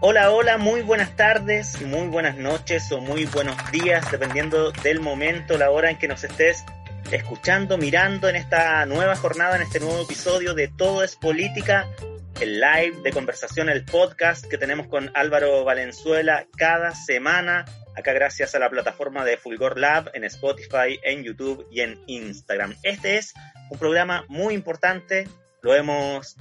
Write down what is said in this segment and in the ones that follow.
Hola, hola, muy buenas tardes, muy buenas noches o muy buenos días, dependiendo del momento, la hora en que nos estés escuchando, mirando en esta nueva jornada, en este nuevo episodio de Todo es Política, el live de conversación, el podcast que tenemos con Álvaro Valenzuela cada semana, acá gracias a la plataforma de Fulgor Lab en Spotify, en YouTube y en Instagram. Este es un programa muy importante, lo hemos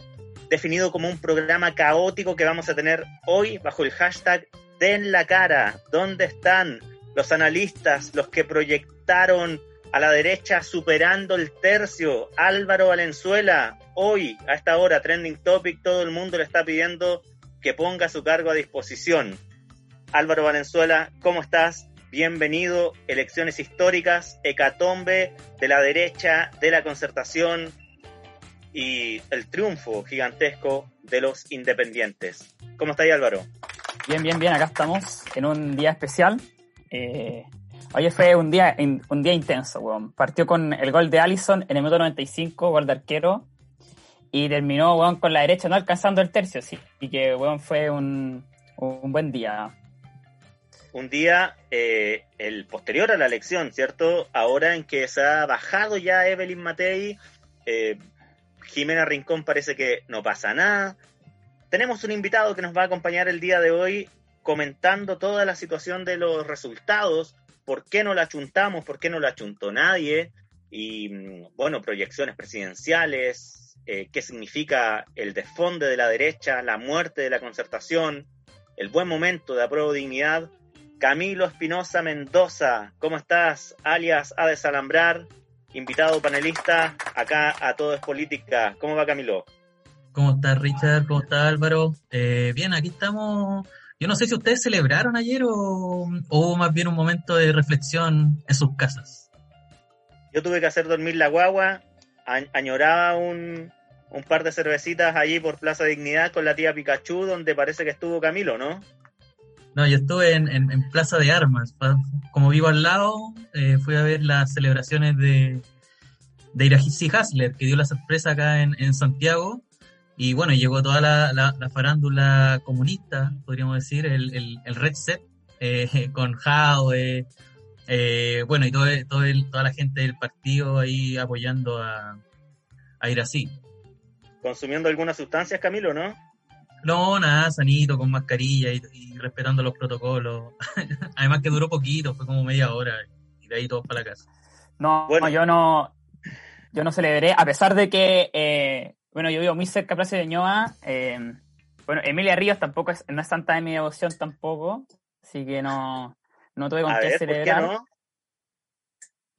definido como un programa caótico que vamos a tener hoy bajo el hashtag Den la cara. ¿Dónde están los analistas, los que proyectaron a la derecha superando el tercio? Álvaro Valenzuela, hoy a esta hora, trending topic, todo el mundo le está pidiendo que ponga su cargo a disposición. Álvaro Valenzuela, ¿cómo estás? Bienvenido, elecciones históricas, hecatombe de la derecha, de la concertación, y el triunfo gigantesco de los independientes. ¿Cómo está ahí Álvaro? Bien, bien, bien, acá estamos en un día especial. Eh, hoy fue un día, un día intenso, weón. Partió con el gol de Allison en el minuto 95, gol de arquero, y terminó, weón, con la derecha no alcanzando el tercio, sí. Y que, weón, fue un, un buen día. Un día, eh, el posterior a la elección, ¿cierto? Ahora en que se ha bajado ya Evelyn Matei, eh, Jimena Rincón parece que no pasa nada. Tenemos un invitado que nos va a acompañar el día de hoy comentando toda la situación de los resultados, por qué no la achuntamos, por qué no la achuntó nadie, y mm, bueno, proyecciones presidenciales, eh, qué significa el desfonde de la derecha, la muerte de la concertación, el buen momento de apruebo dignidad. Camilo Espinosa Mendoza, ¿cómo estás? Alias a desalambrar, invitado panelista acá a Todo es Política. ¿Cómo va Camilo? ¿Cómo está Richard? ¿Cómo está Álvaro? Eh, bien, aquí estamos. Yo no sé si ustedes celebraron ayer o, o más bien un momento de reflexión en sus casas. Yo tuve que hacer dormir la guagua, añoraba un, un par de cervecitas allí por Plaza Dignidad con la tía Pikachu, donde parece que estuvo Camilo, ¿no? No, yo estuve en, Plaza de Armas. Como vivo al lado, eh, fui a ver las celebraciones de, de Irachi Hasler, que dio la sorpresa acá en, Santiago. Y bueno, llegó toda la, farándula comunista, podríamos decir, el, el, Red Set, eh, con Jao, eh, bueno, y todo, todo toda la gente del partido ahí apoyando a, a Irací. ¿Consumiendo algunas sustancias, Camilo, no? No, nada, sanito, con mascarilla y, respetando los protocolos. Además que duró poquito, fue como media hora y de ahí todos para la casa. No, yo no, yo no celebré, a pesar de que, eh, bueno, yo vivo muy cerca de Plaza de Ñoa, eh, bueno, Emilia Ríos tampoco es, no es tanta de mi devoción tampoco, así que no, no tuve con qué celebrar. no?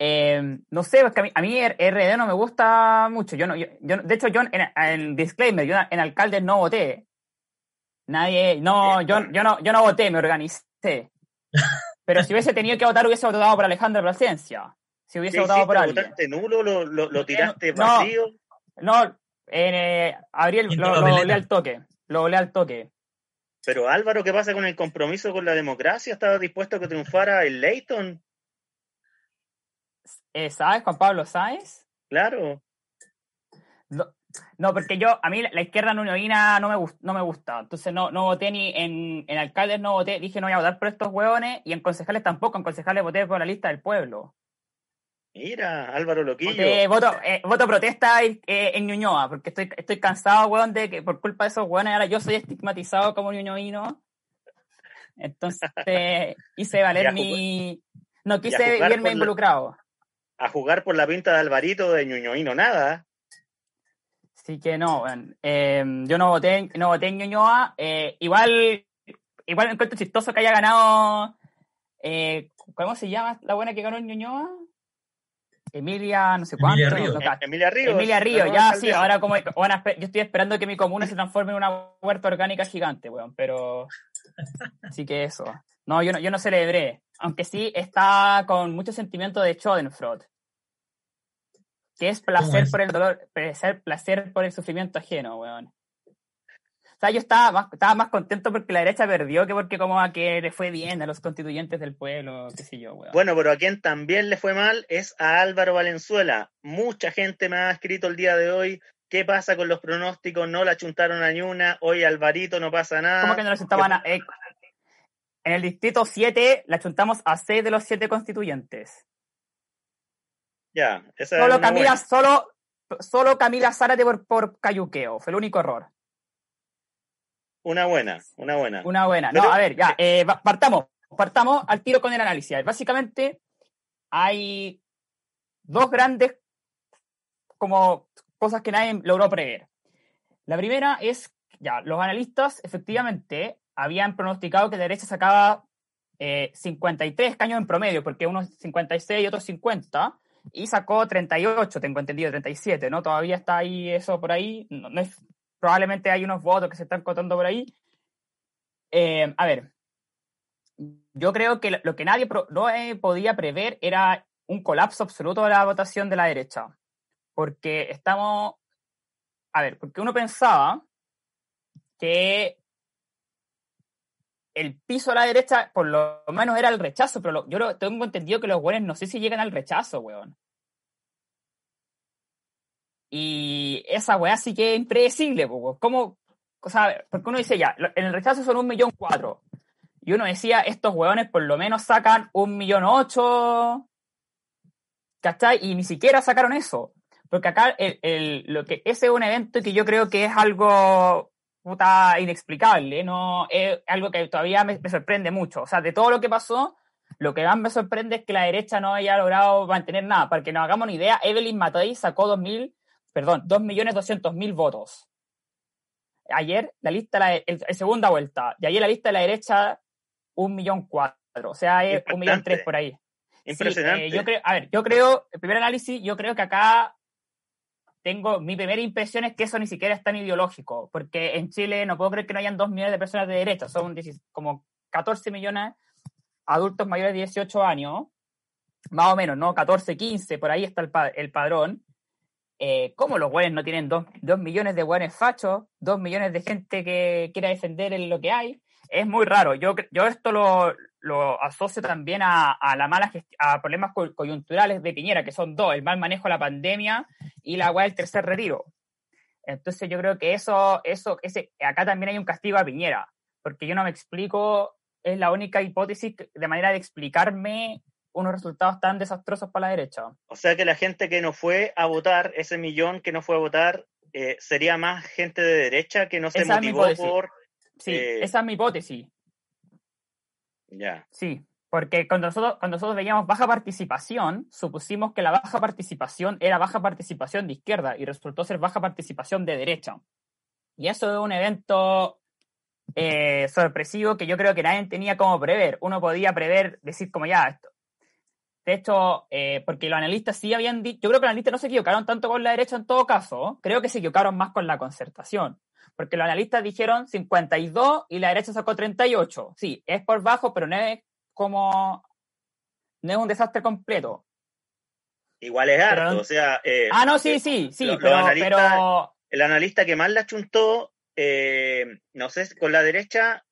Eh, no sé, a mí, a mí, RD no me gusta mucho. Yo no, yo, de hecho, yo en, en disclaimer, yo en alcaldes no voté. Nadie, no, yo, yo no, yo no voté, me organicé. Pero si hubiese tenido que votar, hubiese votado por Alejandro Plasencia. Si hubiese votado por alguien. ¿Votaste nulo? ¿Lo, lo, tiraste vacío? No, no eh, Abriel lo, lo volé al toque. Lo volé al toque. Pero Álvaro, ¿qué pasa con el compromiso con la democracia? ¿Estaba dispuesto a que triunfara el Leighton? Eh, ¿Sabes, Juan Pablo Sáez? Claro. No, porque yo, a mí la izquierda no me, no me gusta. Entonces no, no voté ni en, en alcaldes, no voté, dije no voy a votar por estos hueones, y en concejales tampoco, en concejales voté por la lista del pueblo. Mira, Álvaro Loquillo. voto, eh, voto protesta eh, en Ñuñoa, porque estoy, estoy cansado, hueón, de que por culpa de esos hueones ahora yo soy estigmatizado como ñuñoino. Entonces hice valer mi... No quise verme involucrado. a jugar por la pinta de Alvarito de ñuñoino nada. Así que no, bueno, eh, yo no voté, no voté en Ñuñoa. eh, igual, igual encuentro chistoso que haya ganado. eh, ¿Cómo se llama la buena que ganó en Ñuñoa? Emilia, no sé cuánto. Emilia no cacho. Emilia Ríos. Emilia la Ríos, nueva ya sí, ahora como yo estoy esperando que mi comuna se transforme en una huerta orgánica gigante, weón, pero así que eso. No, yo no, yo no celebré, aunque sí está con mucho sentimiento de Schadenfreude, que es placer es? por el dolor, placer, placer por el sufrimiento ajeno, weón. O sea, yo estaba más, estaba más contento porque la derecha perdió que porque como a que le fue bien a los constituyentes del pueblo, qué sé yo, weón. Bueno, pero a quien también le fue mal es a Álvaro Valenzuela. Mucha gente me ha escrito el día de hoy. ¿Qué pasa con los pronósticos? No la chuntaron a ni una. Hoy Alvarito no pasa nada. ¿Cómo que no lo chuntaban a- eh, en el distrito 7 la chuntamos a 6 de los 7 constituyentes. Ya, esa es Solo una Camila, buena. solo, solo Camila Zárate por, por cayuqueo. Fue el único error. Una buena, una buena. Una buena. No, Pero- a ver, ya, eh, partamos. Partamos al tiro con el análisis. Básicamente, hay dos grandes como cosas que nadie logró prever. La primera es, ya, los analistas efectivamente habían pronosticado que la derecha sacaba eh, 53 escaños en promedio, porque unos 56 y otros 50, y sacó 38, tengo entendido, 37, ¿no? Todavía está ahí eso por ahí, no, no es, probablemente hay unos votos que se están contando por ahí. Eh, a ver, yo creo que lo- que nadie pro- no eh, podía prever era un colapso absoluto de la votación de la derecha, porque estamos, a ver, porque uno pensaba que el piso a la derecha, por lo menos era el rechazo, pero yo lo- tengo entendido que los buenos no sé si llegan al rechazo, weón. Y esa weá sí que es impredecible, po. ¿Cómo? O sea, porque uno dice ya, en el rechazo son un millón cuatro. Y uno decía, estos weones por lo menos sacan un millón ocho. ¿Cachai? Y ni siquiera sacaron eso. Porque acá el, el- lo que, ese es un evento que yo creo que es algo puta inexplicable, no es algo que todavía me, me sorprende mucho. O sea, de todo lo que pasó, lo que más me sorprende es que la derecha no haya logrado mantener nada. Para que nos hagamos una idea, Evelyn Matei sacó 2.000, perdón, 2.200.000 votos. Ayer la lista, la, el, el segunda vuelta, y ayer la lista de la derecha, 1.400.000. O sea, es Impactante. 1.300.000 por ahí. Sí, Impresionante. eh, yo creo, a ver, yo creo, el primer análisis, yo creo que acá tengo, mi primera impresión es que eso ni siquiera es tan ideológico, porque en Chile no puedo creer que no hayan dos millones de personas de derecha, son 16 como 14 millones adultos mayores de 18 años, más o menos, ¿no? 14, 15, por ahí está el, pa- el padrón. Eh, ¿Cómo los güeyes no tienen dos, dos millones de güeyes fachos, dos millones de gente que quiera defender en lo que hay? Es muy raro. Yo, yo esto lo, lo asocio también a, a la mala a problemas co- coyunturales de Piñera, que son dos, el mal manejo de la pandemia y la weá del tercer retiro. Entonces yo creo que eso, eso, ese, acá también hay un castigo a Piñera, porque yo no me explico, es la única hipótesis de manera de explicarme unos resultados tan desastrosos para la derecha. O sea que la gente que no fue a votar, ese millón que no fue a votar, eh, sería más gente de derecha que no se Esa motivó por. Sí, Eh, esa es mi hipótesis. Ya. Sí, porque cuando nosotros, cuando nosotros veíamos baja participación, supusimos que la baja participación era baja participación de izquierda y resultó ser baja participación de derecha. Y eso es un evento eh, sorpresivo que yo creo que nadie tenía como prever. Uno podía prever, decir como ya esto. De hecho, eh, porque los analistas sí habían dicho, yo creo que los analistas no se equivocaron tanto con la derecha en todo caso, creo que se equivocaron más con la concertación. Porque los analistas dijeron 52 y la derecha sacó 38. Sí, es por bajo, pero no es como. No es un desastre completo. Igual es harto, Pero- o sea. eh, Ah, no, sí, eh, sí, sí, los pero, analistas- pero. El analista que más la chuntó, no sé, con la derecha.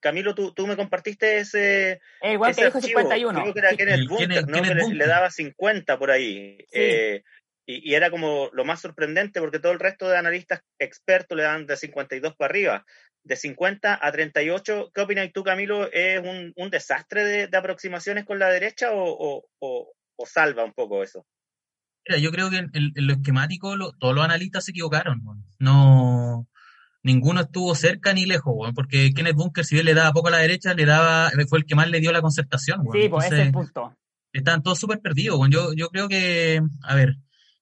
Camilo, tú, tú me compartiste ese, El igual que ese dijo archivo. 51. Creo que era Sí, Kenneth El Bunker, ¿no? Kenneth que le, Bunker. le daba 50 por ahí. Eh, y, y era como lo más sorprendente porque todo el resto de analistas expertos le dan de 52 para arriba. De 50 a 38, ¿qué opinas tú, Camilo? ¿Es un, un desastre de, de aproximaciones con la derecha o, o- o- o salva un poco eso? Mira, yo creo que en, en- en lo esquemático lo- todos los analistas se equivocaron. No, ninguno estuvo cerca ni lejos, weón, porque Kenneth Bunker, si bien le daba poco a la derecha, le daba, fue el que más le dio la concertación. weón. Sí, pues ese es el Entonces, punto. estaban todos súper perdidos. weón. Yo, yo creo que, a ver,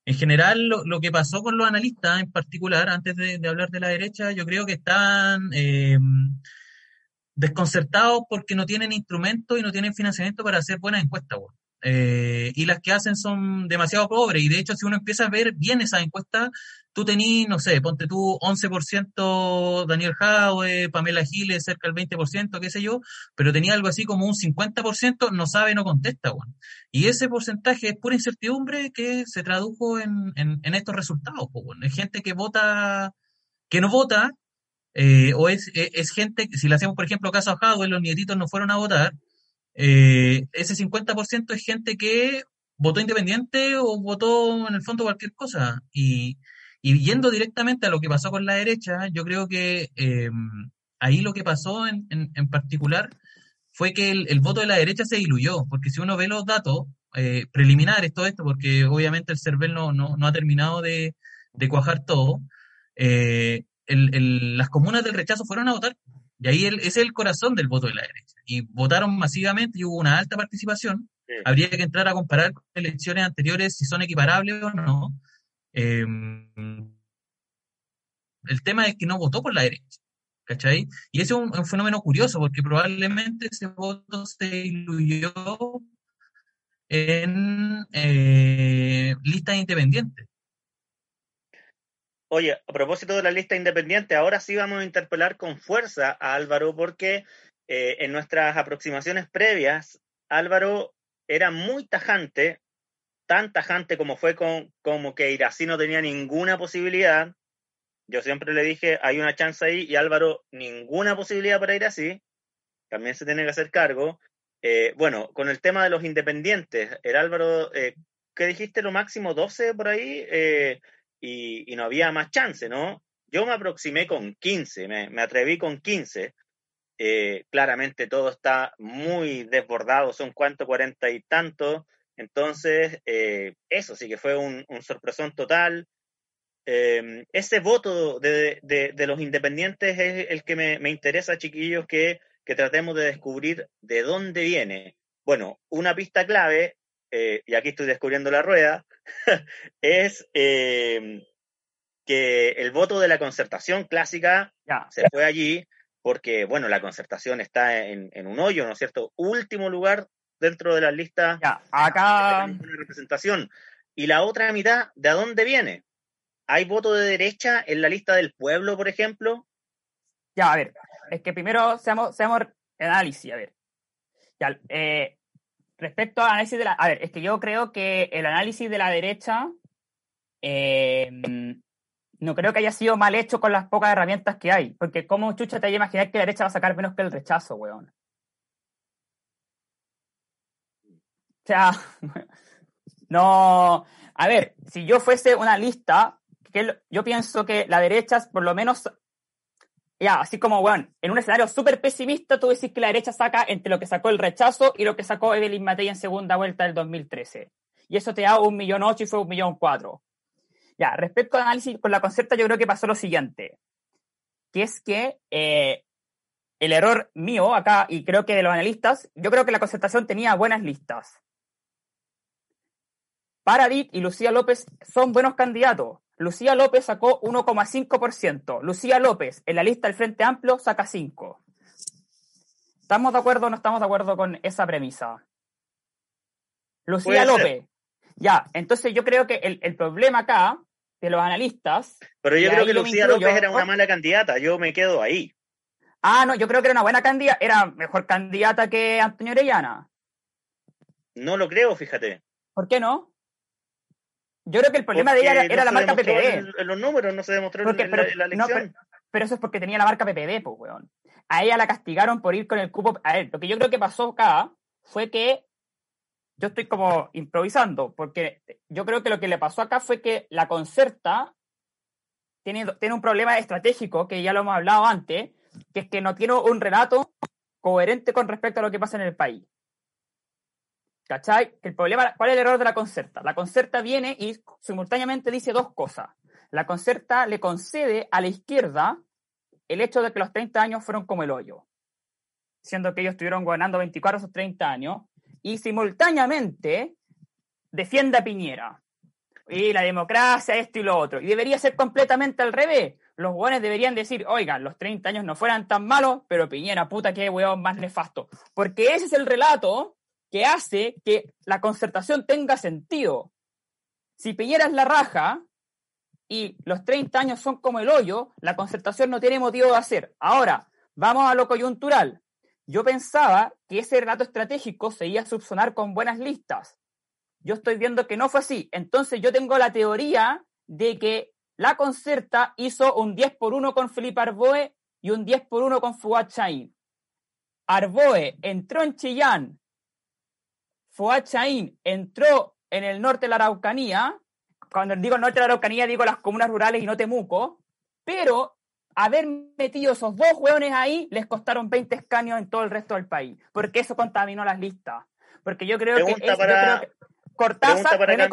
en general, lo, que pasó con los analistas en particular, antes de, hablar de la derecha, yo creo que están eh, desconcertados porque no tienen instrumentos y no tienen financiamiento para hacer buenas encuestas. Eh, y las que hacen son demasiado pobres. Y de hecho, si uno empieza a ver bien esas encuestas, tú tenés, no sé, ponte tú 11% Daniel Jaue, Pamela Giles cerca del 20%, qué sé yo, pero tenía algo así como un 50% no sabe, no contesta. Bueno. Y ese porcentaje es pura incertidumbre que se tradujo en, en, estos resultados. Bueno. Es gente que vota, que no vota, eh, o es, es, gente, si le hacemos, por ejemplo, caso a Jaue, los nietitos no fueron a votar, eh, ese 50% es gente que votó independiente o votó en el fondo cualquier cosa. Y, y yendo directamente a lo que pasó con la derecha, yo creo que eh, ahí lo que pasó en, en, particular fue que el, voto de la derecha se diluyó, porque si uno ve los datos eh, preliminares, todo esto, porque obviamente el CERVEL no, no, no ha terminado de, de cuajar todo, el, el, las comunas del rechazo fueron a votar y ahí ese es el corazón del voto de la derecha. Y votaron masivamente y hubo una alta participación. Habría que entrar a comparar con elecciones anteriores si son equiparables o no. Em, el tema es que no votó por la derecha. ¿Cachai? Y ese es un, fenómeno curioso porque probablemente ese voto se diluyó en eh, listas independientes. Oye, a propósito de la lista independiente, ahora sí vamos a interpelar con fuerza a Álvaro porque eh, en nuestras aproximaciones previas, Álvaro era muy tajante, tan tajante como fue con como que Irací no tenía ninguna posibilidad. Yo siempre le dije, hay una chance ahí, y Álvaro, ninguna posibilidad para Irací. También se tiene que hacer cargo. Eh, bueno, con el tema de los independientes, el Álvaro, eh, ¿qué dijiste? Lo máximo 12 por ahí. Eh, y, no había más chance, ¿no? Yo me aproximé con 15, me, atreví con 15. Eh, claramente todo está muy desbordado, son cuánto, cuarenta y tanto. Entonces, eh, eso sí que fue un, sorpresón total. Em, ese voto de, los independientes es el que me, interesa, chiquillos, que, que, tratemos de descubrir de dónde viene. Bueno, una pista clave eh, y aquí estoy descubriendo la rueda, es eh, que el voto de la concertación clásica se fue allí porque, bueno, la concertación está en, un hoyo, ¿no es cierto? Último lugar dentro de las listas ya, acá... de representación. Y la otra mitad, ¿de dónde viene? ¿Hay voto de derecha en la lista del pueblo, por ejemplo? Ya, a ver, es que primero seamos, seamos análisis, a ver. Ya, eh, Respecto al análisis de la... A ver, es que yo creo que el análisis de la derecha eh, no creo que haya sido mal hecho con las pocas herramientas que hay. Porque ¿cómo chucha te hay imaginar que la derecha va a sacar menos que el rechazo, weón? O sea, no... A ver, si yo fuese una lista, yo pienso que la derecha por lo menos ya, así como, bueno, en un escenario súper pesimista, tú decís que la derecha saca entre lo que sacó el rechazo y lo que sacó Evelyn Matei en segunda vuelta del 2013. Y eso te da un millón ocho y fue un millón cuatro. Ya, respecto al análisis con la concerta, yo creo que pasó lo siguiente, que es que eh, el error mío acá, y creo que de los analistas, yo creo que la concertación tenía buenas listas. Paradit y Lucía López son buenos candidatos. Lucía López sacó 1,5%. Lucía López, en la lista del Frente Amplio, saca 5%. ¿Estamos de acuerdo o no estamos de acuerdo con esa premisa? Lucía López. Ya, entonces yo creo que el, problema acá de los analistas. Pero yo creo que Lucía López era una mala candidata, yo me quedo ahí. Ah, no, yo creo que era una buena candidata, era mejor candidata que Antonio Orellana. No lo creo, fíjate. ¿Por qué no? Yo creo que el problema de ella era, la marca PPD. En, los números no se demostró en, la, elección. pero, eso es porque tenía la marca PPD, pues, weón. A ella la castigaron por ir con el cupo. A ver, lo que yo creo que pasó acá fue que. Yo estoy como improvisando, porque yo creo que lo que le pasó acá fue que la concerta tiene, tiene un problema estratégico, que ya lo hemos hablado antes, que es que no tiene un relato coherente con respecto a lo que pasa en el país. ¿Cachai? El problema, ¿cuál es el error de la concerta? La concerta viene y simultáneamente dice dos cosas. La concerta le concede a la izquierda el hecho de que los 30 años fueron como el hoyo, siendo que ellos estuvieron gobernando 24 esos 30 años, y simultáneamente defiende a Piñera. y la democracia, esto y lo otro. Y debería ser completamente al revés. Los hueones deberían decir, oigan, los 30 años no fueran tan malos, pero Piñera, puta, qué hueón más nefasto. Porque ese es el relato que hace que la concertación tenga sentido. Si Piñera es la raja y los 30 años son como el hoyo, la concertación no tiene motivo de hacer. Ahora, vamos a lo coyuntural. Yo pensaba que ese relato estratégico se iba a subsonar con buenas listas. Yo estoy viendo que no fue así. Entonces yo tengo la teoría de que la concerta hizo un 10 por 1 con Felipe Arboe y un 10 por 1 con Fuad Chain. Arboe entró en Chillán, Fuad Chain entró en el norte de la Araucanía, cuando digo norte de la Araucanía digo las comunas rurales y no Temuco, pero haber metido esos dos hueones ahí les costaron 20 escaños en todo el resto del país, porque eso contaminó las listas. Porque yo creo que, Cortázar, René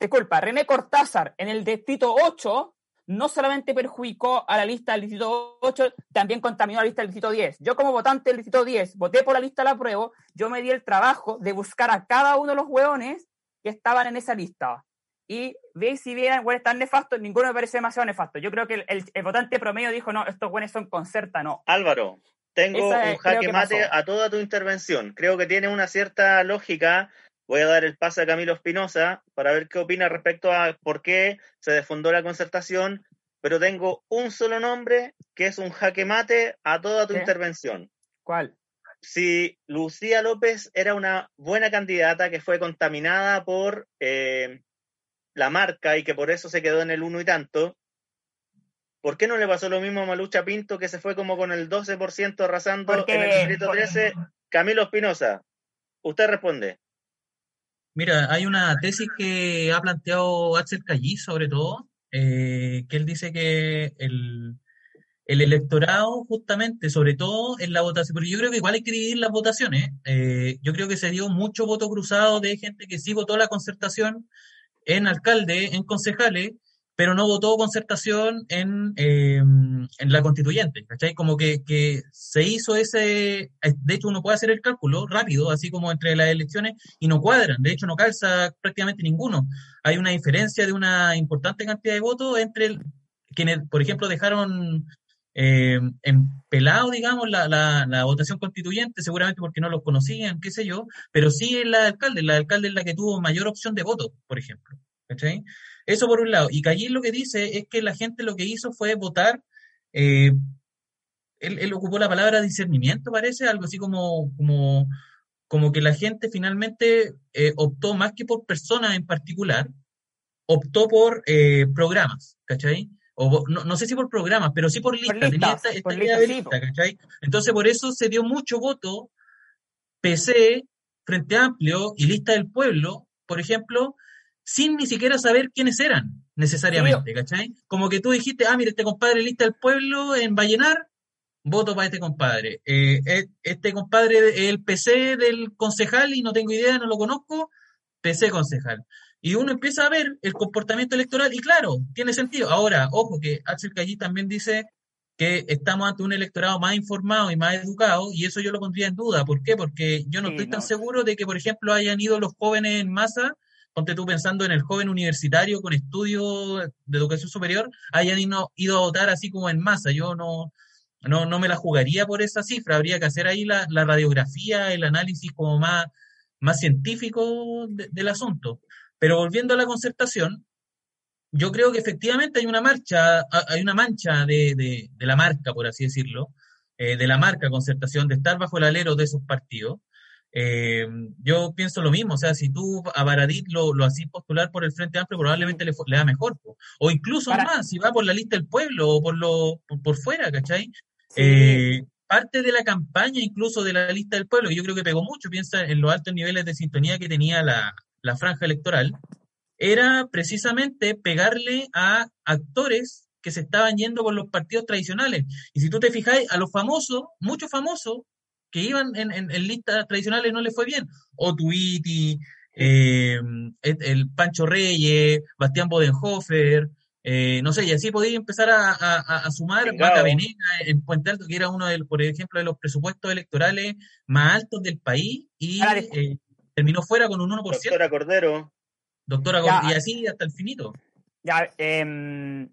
disculpa, René Cortázar en el distrito 8 no solamente perjudicó a la lista del distrito 8, también contaminó a la lista del distrito 10. Yo como votante del distrito 10 voté por la lista de la prueba, yo me di el trabajo de buscar a cada uno de los hueones que estaban en esa lista y veis si bien bueno, están nefastos, ninguno me parece demasiado nefasto. Yo creo que el, votante promedio dijo, no, estos buenos son concerta, no. Álvaro, tengo un jaque mate a toda tu intervención. Creo que tiene una cierta lógica. Voy a dar el pase a Camilo Espinosa para ver qué opina respecto a por qué se defundó la concertación, pero tengo un solo nombre que es un jaque mate a toda tu intervención. ¿Cuál? Si Lucía López era una buena candidata que fue contaminada por eh, la marca y que por eso se quedó en el uno y tanto, ¿por qué no le pasó lo mismo a Malucha Pinto que se fue como con el 12% arrasando en el distrito 13? Camilo Espinosa, usted responde. Mira, hay una tesis que ha planteado Axel Callí, sobre todo, eh, que él dice que el, electorado, justamente, sobre todo en la votación, porque yo creo que igual hay que dividir las votaciones. Eh, yo creo que se dio mucho voto cruzado de gente que sí votó la concertación en alcalde, en concejales, pero no votó concertación en, eh, en la constituyente, ¿cachai? Como que, que, se hizo ese, de hecho uno puede hacer el cálculo rápido, así como entre las elecciones, y no cuadran, de hecho no calza prácticamente ninguno. Hay una diferencia de una importante cantidad de votos entre quienes, por ejemplo, dejaron eh, en pelado, digamos, la, la, votación constituyente, seguramente porque no los conocían, qué sé yo, pero sí es la alcalde, la alcalde es la que tuvo mayor opción de voto, por ejemplo. ¿cachai? Eso por un lado. Y Callí lo que dice es que la gente lo que hizo fue votar, eh, él, ocupó la palabra discernimiento, parece, algo así como, como, como que la gente finalmente eh, optó más que por personas en particular, optó por eh, programas, ¿cachai? no, sé si por programas, pero sí por listas. Entonces, por eso se dio mucho voto PC, Frente Amplio y Lista del Pueblo, por ejemplo, sin ni siquiera saber quiénes eran necesariamente, ¿cachai? Como que tú dijiste, ah, mira, este compadre Lista del Pueblo en Vallenar, voto para este compadre. Eh, e, este compadre es el PC del concejal y no tengo idea, no lo conozco, PC concejal. Y uno empieza a ver el comportamiento electoral y claro, tiene sentido. Ahora, ojo que Axel Callí también dice que estamos ante un electorado más informado y más educado y eso yo lo pondría en duda. ¿Por qué? Porque yo no estoy tan seguro de que, por ejemplo, hayan ido los jóvenes en masa, ponte tú pensando en el joven universitario con estudios de educación superior, hayan ido, a votar así como en masa. Yo no, no, no me la jugaría por esa cifra. Habría que hacer ahí la, la radiografía, el análisis como más, más científico del asunto. Pero volviendo a la concertación, yo creo que efectivamente hay una marcha, hay una mancha de, de, la marca, por así decirlo, eh, de la marca concertación, de estar bajo el alero de esos partidos. Eh, yo pienso lo mismo, o sea, si tú a Baradit lo, lo hacís postular por el Frente Amplio, probablemente le, le da mejor, o incluso más, si va por la lista del pueblo o por, lo, por, fuera, ¿cachai? Eh, parte de la campaña incluso de la lista del pueblo, yo creo que pegó mucho, piensa en los altos niveles de sintonía que tenía la, la franja electoral, era precisamente pegarle a actores que se estaban yendo por los partidos tradicionales. Y si tú te fijáis, a los famosos, muchos famosos que iban en, en, listas tradicionales no les fue bien. Otuiti, eh, el Pancho Reyes, Bastián Bodenhofer, eh, no sé, y así podía empezar a, sumar Maca Venega en Puente Alto, que era uno, de, por ejemplo, de los presupuestos electorales más altos del país, y terminó fuera con un 1%. Doctora Cordero. doctora, Ya. y así hasta el finito. Ya, em,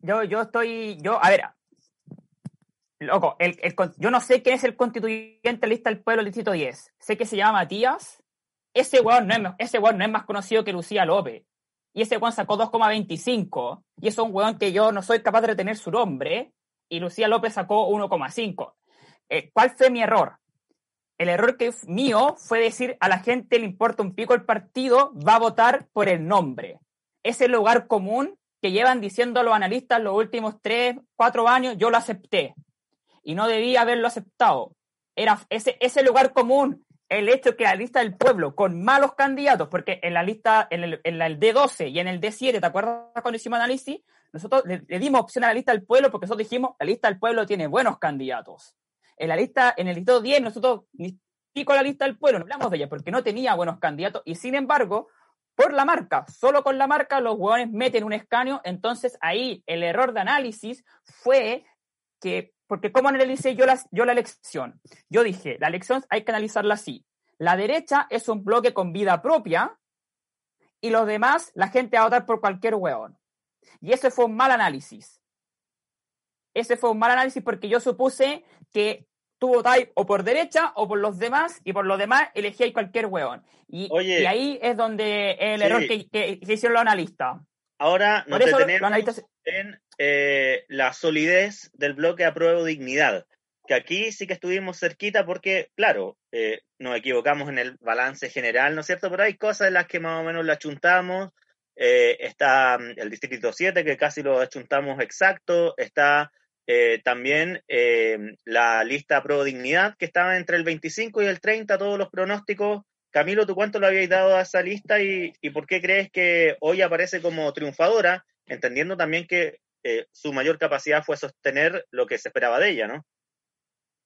yo, yo estoy, yo, a ver, loco, el, el yo no sé quién es el constituyente lista del pueblo del distrito 10. Sé que se llama Matías. Ese weón no es, ese weón no es más conocido que Lucía López. Y ese weón sacó 2,25. Y es un weón que yo no soy capaz de retener su nombre. Y Lucía López sacó 1,5. Eh, ¿Cuál fue mi error? El error que mío fue decir a la gente le importa un pico el partido, va a votar por el nombre. Ese lugar común que llevan diciendo los analistas los últimos tres, cuatro años, yo lo acepté. Y no debía haberlo aceptado. Era ese, ese lugar común, el hecho que la lista del pueblo, con malos candidatos, porque en la lista, en el, en el D12 y en el D7, ¿te acuerdas cuando hicimos análisis? Nosotros le, le dimos opción a la lista del pueblo porque nosotros dijimos, la lista del pueblo tiene buenos candidatos. En la lista, en el distrito 10, nosotros ni pico la lista del pueblo, no hablamos de ella porque no tenía buenos candidatos y sin embargo, por la marca, solo con la marca los hueones meten un escaño, entonces ahí el error de análisis fue que, porque ¿cómo analicé yo la, yo la elección? Yo dije, la elección hay que analizarla así. La derecha es un bloque con vida propia y los demás, la gente va a votar por cualquier hueón. Y ese fue un mal análisis. Ese fue un mal análisis porque yo supuse que tú votáis o por derecha o por los demás y por los demás elegíais cualquier hueón. Y, Oye. y ahí es donde el Sí. error que, que- que hicieron los analistas. Ahora nos detenemos en eh, la solidez del bloque apruebo dignidad, que aquí sí que estuvimos cerquita porque, claro, eh, nos equivocamos en el balance general, ¿no es cierto? Pero hay cosas en las que más o menos la chuntamos. Eh, está mm, el distrito 7, que casi lo achuntamos exacto. Está eh, también eh, la lista pro dignidad, que estaba entre el 25 y el 30, todos los pronósticos. Camilo, ¿tú cuánto le habíais dado a esa lista y, por qué crees que hoy aparece como triunfadora, entendiendo también que eh, su mayor capacidad fue sostener lo que se esperaba de ella, ¿no?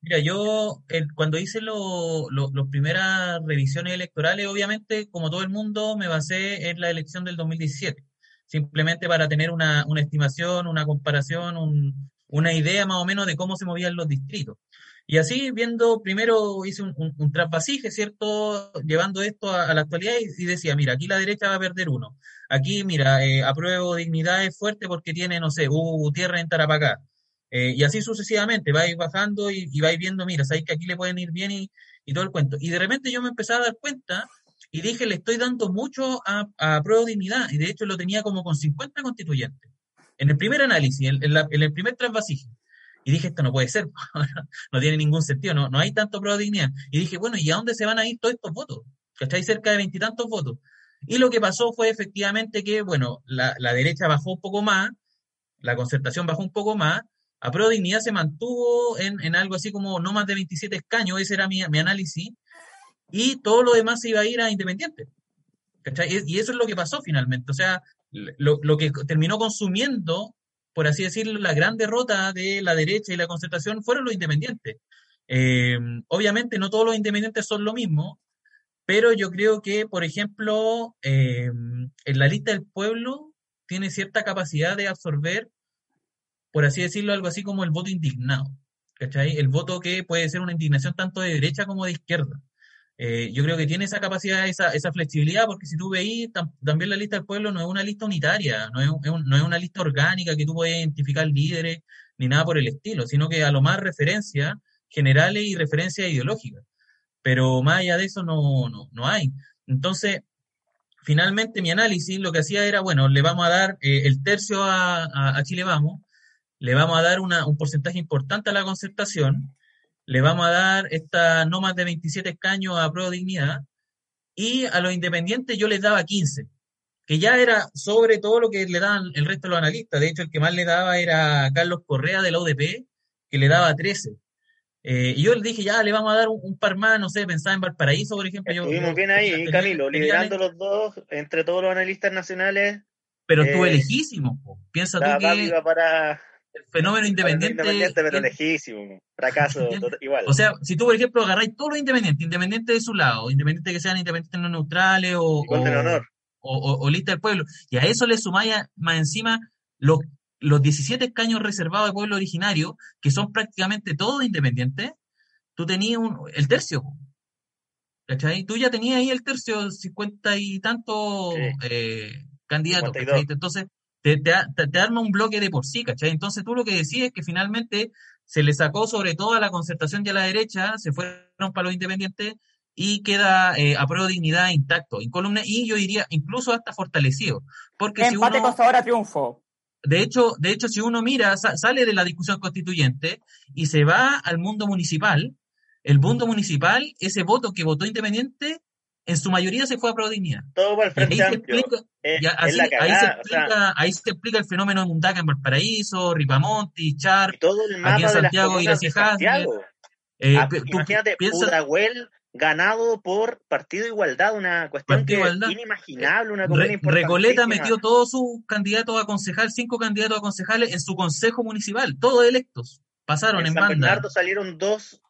Mira, yo cuando hice lo- lo- las primeras revisiones electorales, obviamente, como todo el mundo, me basé en la elección del 2017, simplemente para tener una, una estimación, una comparación, un- una idea más o menos de cómo se movían los distritos. Y así, viendo, primero hice un, un, trasvasije, ¿cierto? Llevando esto a, la actualidad y, decía, mira, aquí la derecha va a perder uno. Aquí, mira, eh, apruebo dignidad es fuerte porque tiene, no sé, Hugo Gutiérrez en Tarapacá. Eh, y así sucesivamente, vais bajando y, y vais viendo, mira, sabéis que aquí le pueden ir bien y, todo el cuento. Y de repente yo me empecé a dar cuenta y dije, le estoy dando mucho a, a Prueba Dignidad. Y de hecho lo tenía como con 50 constituyentes. En el primer análisis, en, en la- en el primer trasvasije. Y dije, esto no puede ser, no tiene ningún sentido, no, no hay tanto Prueba Dignidad. Y dije, bueno, ¿y a dónde se van a ir todos estos votos? ¿Cachai? Cerca de veintitantos votos. Y lo que pasó fue efectivamente que, bueno, la, la derecha bajó un poco más, la concertación bajó un poco más, a Pro Dignidad se mantuvo en, en algo así como no más de 27 escaños, ese era mi, mi análisis, y todo lo demás se iba a ir a Independiente. ¿cachai? Y eso es lo que pasó finalmente. O sea, lo, lo que terminó consumiendo, por así decirlo, la gran derrota de la derecha y la concertación fueron los independientes. Eh, obviamente no todos los independientes son lo mismo, pero yo creo que, por ejemplo, eh, en la lista del pueblo tiene cierta capacidad de absorber, por así decirlo, algo así como el voto indignado. ¿Cachai? El voto que puede ser una indignación tanto de derecha como de izquierda. Eh, yo creo que tiene esa capacidad, esa, esa flexibilidad, porque si tú veis, tam- también la lista del pueblo no es una lista unitaria, no es, no es una lista orgánica que tú puedes identificar líderes ni nada por el estilo, sino que a lo más referencias generales y referencias ideológicas. Pero más allá de eso no, no, no hay. Entonces, finalmente mi análisis lo que hacía era, bueno, le vamos a dar eh, el tercio a, a- a Chile Vamos, le vamos a dar una- un porcentaje importante a la concertación, le vamos a dar esta no más de 27 escaños a Pro Dignidad, y a los independientes yo les daba 15, que ya era sobre todo lo que le daban el resto de los analistas. De hecho, el que más le daba era Carlos Correa de la UDP, que le daba 13. Eh, y yo le dije, ya le vamos a dar un, un par más, no sé, pensaba en Valparaíso, por ejemplo. Estuvimos yo bien ahí, tenía- Camilo, tenía- liderando los dos entre todos los analistas nacionales. Pero estuve eh, lejísimo. po. Piensa tú que iba para el fenómeno independiente. independiente, pero lejísimo. Fracaso igual. O sea, si tú, por ejemplo, agarráis todos los independientes, independientes de su lado, independientes que sean independientes no neutrales o, Igual del o- honor. o, o- o lista del pueblo, y a eso le sumáis más encima los, los 17 escaños reservados de pueblo originario, que son prácticamente todos independientes, tú tenías un- el tercio. ¿cachai? Tú ya tenías ahí el tercio, cincuenta y tanto Sí. eh, candidatos, 52. ¿cachai? Entonces, te, te, te- arma un bloque de por sí, ¿cachai? Entonces, tú lo que decías es que finalmente se le sacó sobre todo a la concertación y a la derecha, se fueron para los independientes y queda eh, a prueba de dignidad intacto, incólume, y yo diría incluso hasta fortalecido. Porque si Empate uno, con sabor a triunfo. de hecho, de hecho, si uno mira, sa- sale de la discusión constituyente y se va al mundo municipal, el mundo municipal, ese voto que votó independiente, en su mayoría se fue a pro dignidad. Todo para el Y ahí Frente se explica, Eh, así, la ahí, se cagada, o sea, explica, ahí se explica el fenómeno de Mundaca en Valparaíso, Ripamonti, y Char, todo el aquí mapa en de las Santiago, Hasler, Santiago. eh, Ah, imagínate, piensas, Pudahuel ganado por Partido Igualdad, una cuestión Partido que Igualdad. inimaginable, una comuna Re- Recoleta metió todos sus candidatos a concejal, cinco candidatos a concejales en su consejo municipal, todos electos, pasaron En en, San banda. Bernardo salieron dos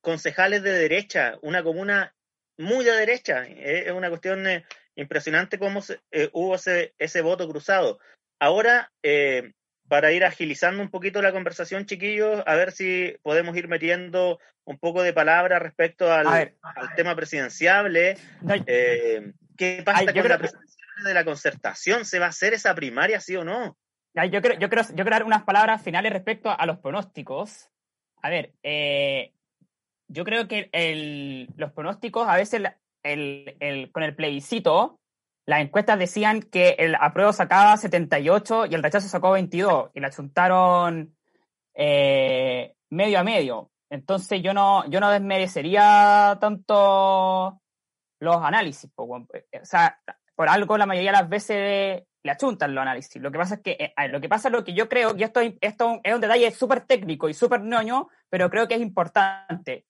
concejales de derecha, una comuna muy de derecha. Es una cuestión eh, impresionante cómo se- eh, hubo ese, ese voto cruzado. Ahora, eh, para ir agilizando un poquito la conversación, chiquillos, a ver si podemos ir metiendo un poco de palabra respecto al, ver. al tema presidenciable. Eh, ¿Qué pasa Ay, con creo la presidenciable de la concertación? ¿Se va a hacer esa primaria, sí o no? Ya, yo, creo, yo, creo, yo dar unas palabras finales respecto a los pronósticos. A ver, eh, yo creo que el- los pronósticos, a veces el- el- con el plebiscito, las encuestas decían que el apruebo sacaba 78 y el rechazo sacó 22 y la chuntaron eh, medio a medio. Entonces yo no, yo no desmerecería tanto los análisis. weón. O sea, por algo la mayoría de las veces le achuntan los análisis. Lo que pasa es que, eh, lo que pasa es lo que yo creo, y esto, esto es un detalle súper técnico y súper ñoño, pero creo que es importante.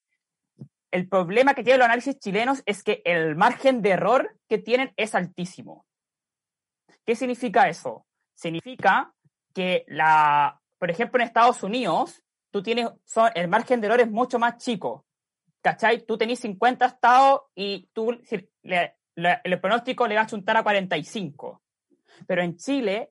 El problema que tienen los análisis chilenos es que el margen de error que tienen es altísimo. ¿Qué significa eso? Significa que la, por ejemplo, en Estados Unidos, tú tienes, el margen de error es mucho más chico. ¿Cachai? Tú tenés 50 estados y el pronóstico le vas a chuntar a 45. Pero en Chile,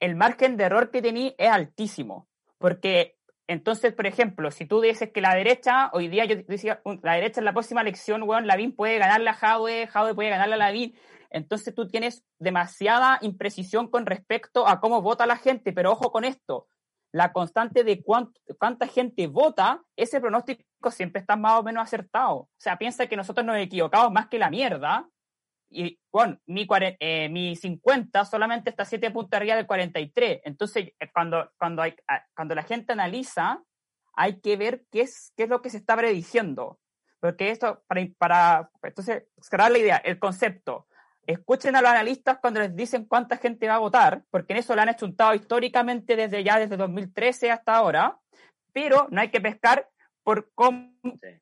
el margen de error que tenés es altísimo. Porque entonces, por ejemplo, si tú dices que la derecha, hoy día yo decía, la derecha en la próxima elección, weón, Lavín puede ganarle a Jadwe, Jadwe puede ganarle a Lavín. Entonces tú tienes demasiada imprecisión con respecto a cómo vota la gente, pero ojo con esto, la constante de cuánta gente vota, ese pronóstico siempre está más o menos acertado. O sea, piensa que nosotros nos equivocamos más que la mierda. Y bueno, mi, eh, mi 50 solamente está 7 puntos arriba del 43. Entonces, eh, cuando, cuando, hay, ah, cuando la gente analiza, hay que ver qué es, qué es lo que se está prediciendo. Porque esto, para, para entonces, cerrar la idea, el concepto. Escuchen a los analistas cuando les dicen cuánta gente va a votar, porque en eso lo han estuntado históricamente desde ya, desde 2013 hasta ahora, pero no hay que pescar por cómo,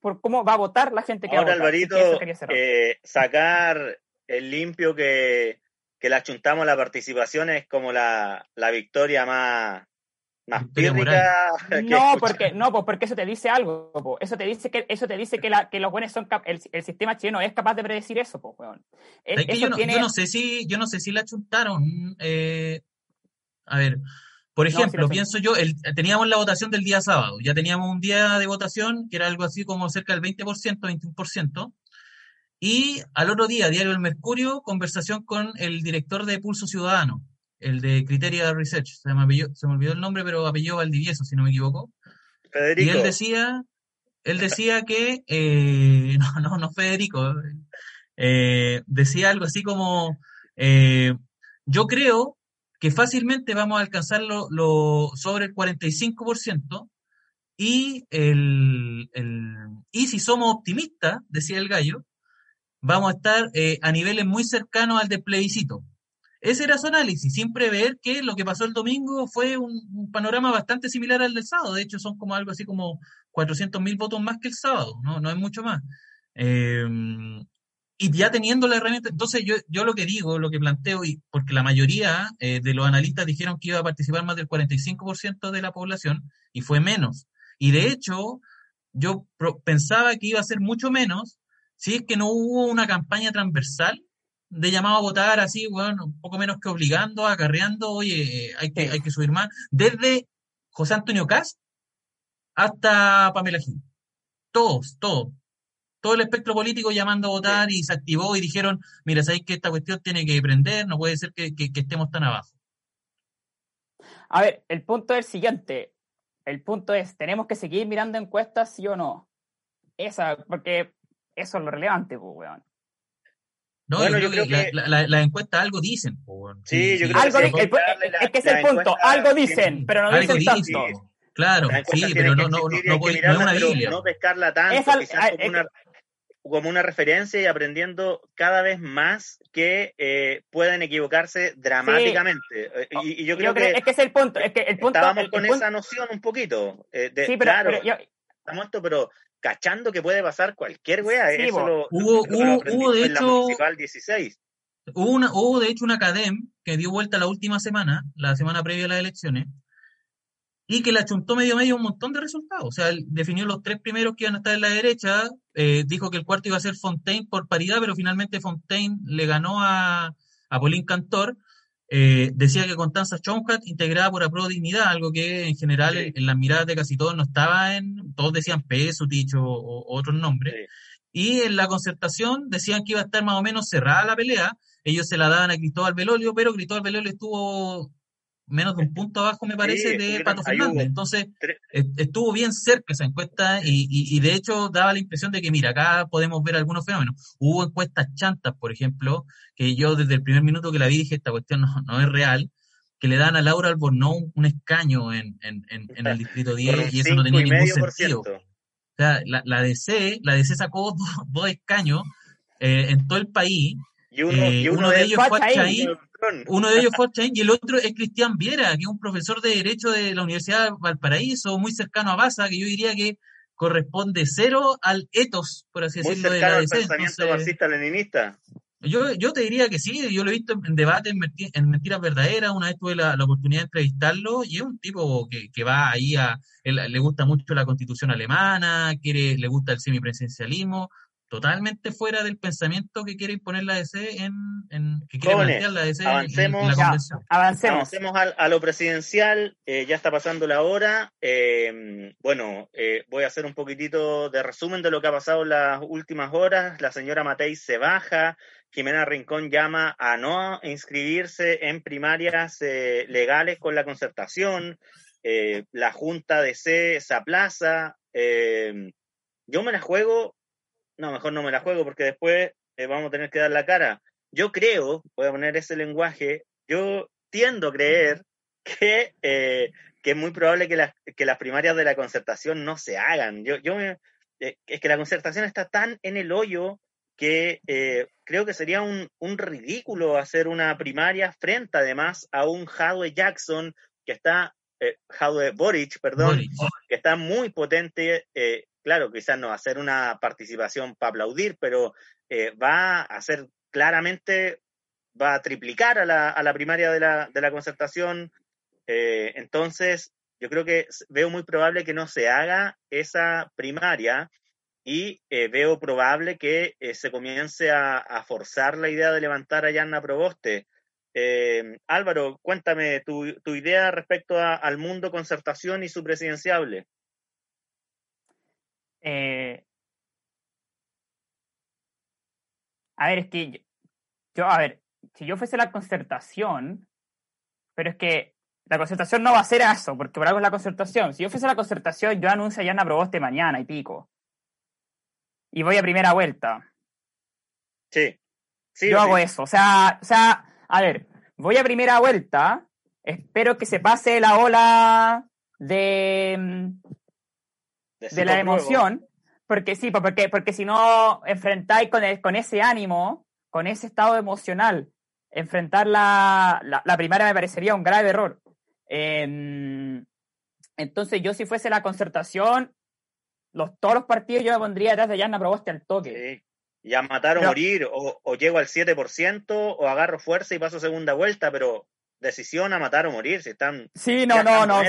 por cómo va a votar la gente que Ahora, va a votar. Alvarito, eh, sacar el limpio que, que le achuntamos a la participación es como la, la victoria más, más pírrica que No, porque, no, pues porque eso te dice algo, po. eso te dice que, eso te dice que, la, que los buenos son el, el sistema chileno es capaz de predecir eso, pues, weón. Es- Es que eso yo, no, tiene- yo no sé si, yo no sé si la chuntaron. eh, a ver, por ejemplo, pienso yo, el, teníamos la votación del día sábado, ya teníamos un día de votación que era algo así como cerca del 20%, 21%, y al otro día, Diario El Mercurio, conversación con el director de Pulso Ciudadano, el de Criteria Research, se me, apelló- se me olvidó el nombre, pero apellido Valdivieso, si no me equivoco. Y Federico, él decía, él decía que, eh, no, no, no Federico, eh, decía algo así como, eh, yo creo que fácilmente vamos a alcanzar lo, lo- sobre el 45% y, el, el, y si somos optimistas, decía el gallo, vamos a estar eh, a niveles muy cercanos al del plebiscito. Ese era su análisis, sin prever que lo que pasó el domingo fue un, panorama bastante similar al del sábado. De hecho, son como algo así como 400.000 votos más que el sábado, no, no es mucho más. Eh, y ya teniendo la herramienta, entonces yo, yo lo que digo, lo que planteo, y porque la mayoría eh, de los analistas dijeron que iba a participar más del 45% de la población, y fue menos. Y de hecho, yo pensaba que iba a ser mucho menos si es que no hubo una campaña transversal de llamado a votar así, bueno, un poco menos que obligando, acarreando, oye, hay que, hay que subir más, desde José Antonio Cast hasta Pamela Gil. Todos, todos. todo el espectro político llamando a votar y se activó y dijeron, mira, sabéis que esta cuestión tiene que prender, no puede ser que, que, estemos tan abajo. A ver, el punto es el siguiente. El punto es, ¿tenemos que seguir mirando encuestas, sí o no? Esa, porque eso es lo relevante, pues, weón. No, bueno, yo, creo, que, las la, encuestas algo dicen. Pues, sí, yo creo que, es que es el punto, algo dicen, pero no dicen tanto. Claro, sí, pero no, no, no, no, es una Biblia. No pescarla tanto, quizás como, una, como una referencia y aprendiendo cada vez más que eh, pueden equivocarse dramáticamente. Eh, y, yo creo, que, es que es el punto, es que el punto estábamos con esa noción un poquito. Eh, de, sí, pero, claro, pero yo, estamos esto, pero cachando que puede pasar cualquier wea. Sí, eso lo, hubo, hubo, hubo de hecho, 16. Hubo, una, hubo de hecho una academ que dio vuelta la última semana, la semana previa a las elecciones, y que la chuntó medio medio un montón de resultados. O sea, él definió los tres primeros que iban a estar en la derecha, eh, dijo que el cuarto iba a ser Fontaine por paridad, pero finalmente Fontaine le ganó a, a Pauline Cantor. Eh, decía que Constanza Choncat integrada por Apro Dignidad, algo que en general en, las miradas de casi todos no estaba en, todos decían Pesutich o, o otros nombres. Y en la concertación decían que iba a estar más o menos cerrada la pelea. Ellos se la daban a Cristóbal Belolio, pero Cristóbal Belolio estuvo menos de un punto abajo, me parece, de Pato Fernández. Entonces, estuvo bien cerca esa encuesta y, y, de hecho daba la impresión de que, mira, acá podemos ver algunos fenómenos. Hubo encuestas chantas, por ejemplo, que yo desde el primer minuto que la vi dije, esta cuestión no, es real, que le dan a Laura Albornoz un escaño en, en, en, el Distrito 10 y eso no tenía ningún sentido. O sea, la, la DC, la DC sacó dos, escaños eh, en todo el país. Y uno, y uno, eh, de ellos fue uno de ellos fue Chain y el otro es Cristian Viera, que es un profesor de Derecho de la Universidad de Valparaíso, muy cercano a Baza, que yo diría que corresponde cero al etos, por así decirlo, de la DC. pensamiento marxista-leninista. Yo, yo te diría que sí, yo lo he visto en debate, en, Mentiras Verdaderas, una vez tuve la, oportunidad de entrevistarlo y es un tipo que, que va ahí a, le gusta mucho la constitución alemana, quiere, le gusta el semipresencialismo, totalmente fuera del pensamiento que quiere imponer la DC en, en que quiere plantear la DC avancemos, en, la convención. avancemos. avancemos a, lo presidencial, eh, ya está pasando la hora. Eh, bueno, eh, voy a hacer un poquitito de resumen de lo que ha pasado en las últimas horas. La señora Matei se baja, Jimena Rincón llama a no inscribirse en primarias legales con la concertación, la Junta de C se aplaza. yo me la juego no, mejor no me la juego porque después eh, vamos a tener que dar la cara. Yo creo, voy a poner ese lenguaje, yo tiendo a creer que, eh, que es muy probable que las, que las primarias de la concertación no se hagan. Yo, yo eh, es que la concertación está tan en el hoyo que creo que sería un, un, ridículo hacer una primaria frente además a un Hadwe Jackson que está, eh, Boric, perdón, que está muy potente claro, quizás no va a una participación para aplaudir, pero eh, va a ser claramente, va a triplicar a la, a la primaria de la, de la concertación. Eh, entonces, yo creo que veo muy probable que no se haga esa primaria y eh, veo probable que se comience a, forzar la idea de levantar a Yanna Proboste. Álvaro, cuéntame tu, tu idea respecto al mundo concertación y su presidenciable. Eh, a ver, es que yo, a ver, si yo fuese la concertación, pero es que la concertación no va a ser eso, porque por algo es la concertación. Si yo fuese la concertación, yo anuncio ya una Proboste mañana y pico. Y voy a primera vuelta. Sí. sí yo hago eso. O sea, o sea, a ver, voy a primera vuelta, espero que se pase la ola de, de, la emoción, porque sí, porque, porque si no enfrentáis con, con ese ánimo, con ese estado emocional, enfrentar la, la, primaria me parecería un grave error. Em, entonces, yo si fuese la concertación, los, todos los partidos yo me pondría detrás de Yanna Proboste al toque. Y a matar o morir, o, llego al 7%, o agarro fuerza y paso segunda vuelta, pero decisión a matar o morir, si están... Sí, no, no, no,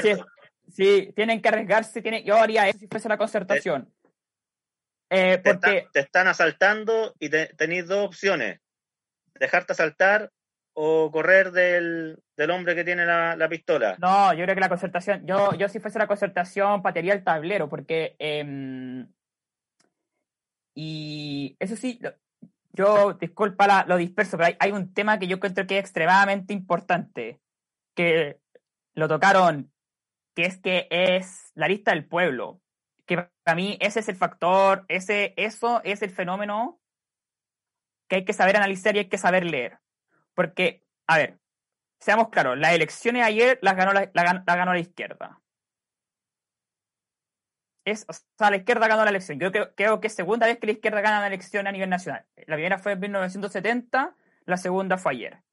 Sí, tienen que arriesgarse. Tienen, yo haría eso si fuese la concertación. Eh, porque... te, están asaltando y tenéis dos opciones. Dejarte asaltar o correr del, hombre que tiene la, pistola. No, yo creo que la concertación, yo, yo si fuese la concertación patearía el tablero, porque em, Y eso sí, yo disculpa la, lo disperso, pero hay, hay, un tema que yo encuentro que es extremadamente importante, que lo tocaron, que es que es la lista del pueblo. Que para mí ese es el factor, ese, eso es el fenómeno que hay que saber analizar y hay que saber leer. Porque, a ver, seamos claros, las elecciones ayer las ganó la, la, la ganó la izquierda. Es, o sea, la izquierda ganó la elección. Yo creo, creo, que es segunda vez que la izquierda gana la elección a nivel nacional. La primera fue en 1970, la segunda fue ayer.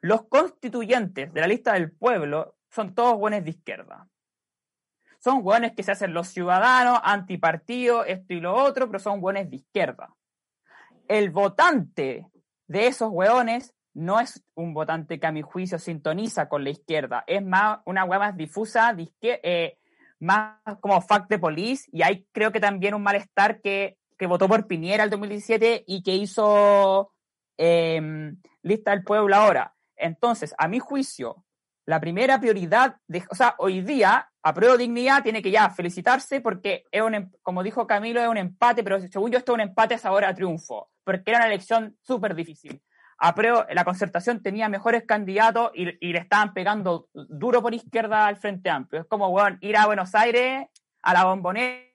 Los constituyentes de la lista del pueblo son todos buenos de izquierda. Son buenos que se hacen los ciudadanos, antipartido, esto y lo otro, pero son buenos de izquierda. El votante de esos hueones no es un votante que a mi juicio sintoniza con la izquierda, es más una hueá más difusa, eh, más como fact de police, y hay creo que también un malestar que, que votó por Piñera el 2017 y que hizo eh, lista del pueblo ahora. Entonces, a mi juicio, la primera prioridad, de, o sea, hoy día, a prueba de dignidad, tiene que ya felicitarse porque es un, em, como dijo Camilo, es un empate, pero según yo esto es un empate es ahora triunfo, porque era una elección súper difícil. A prueba, la concertación tenía mejores candidatos y, y, le estaban pegando duro por izquierda al Frente Amplio. Es como, bueno, ir a Buenos Aires, a la bombonera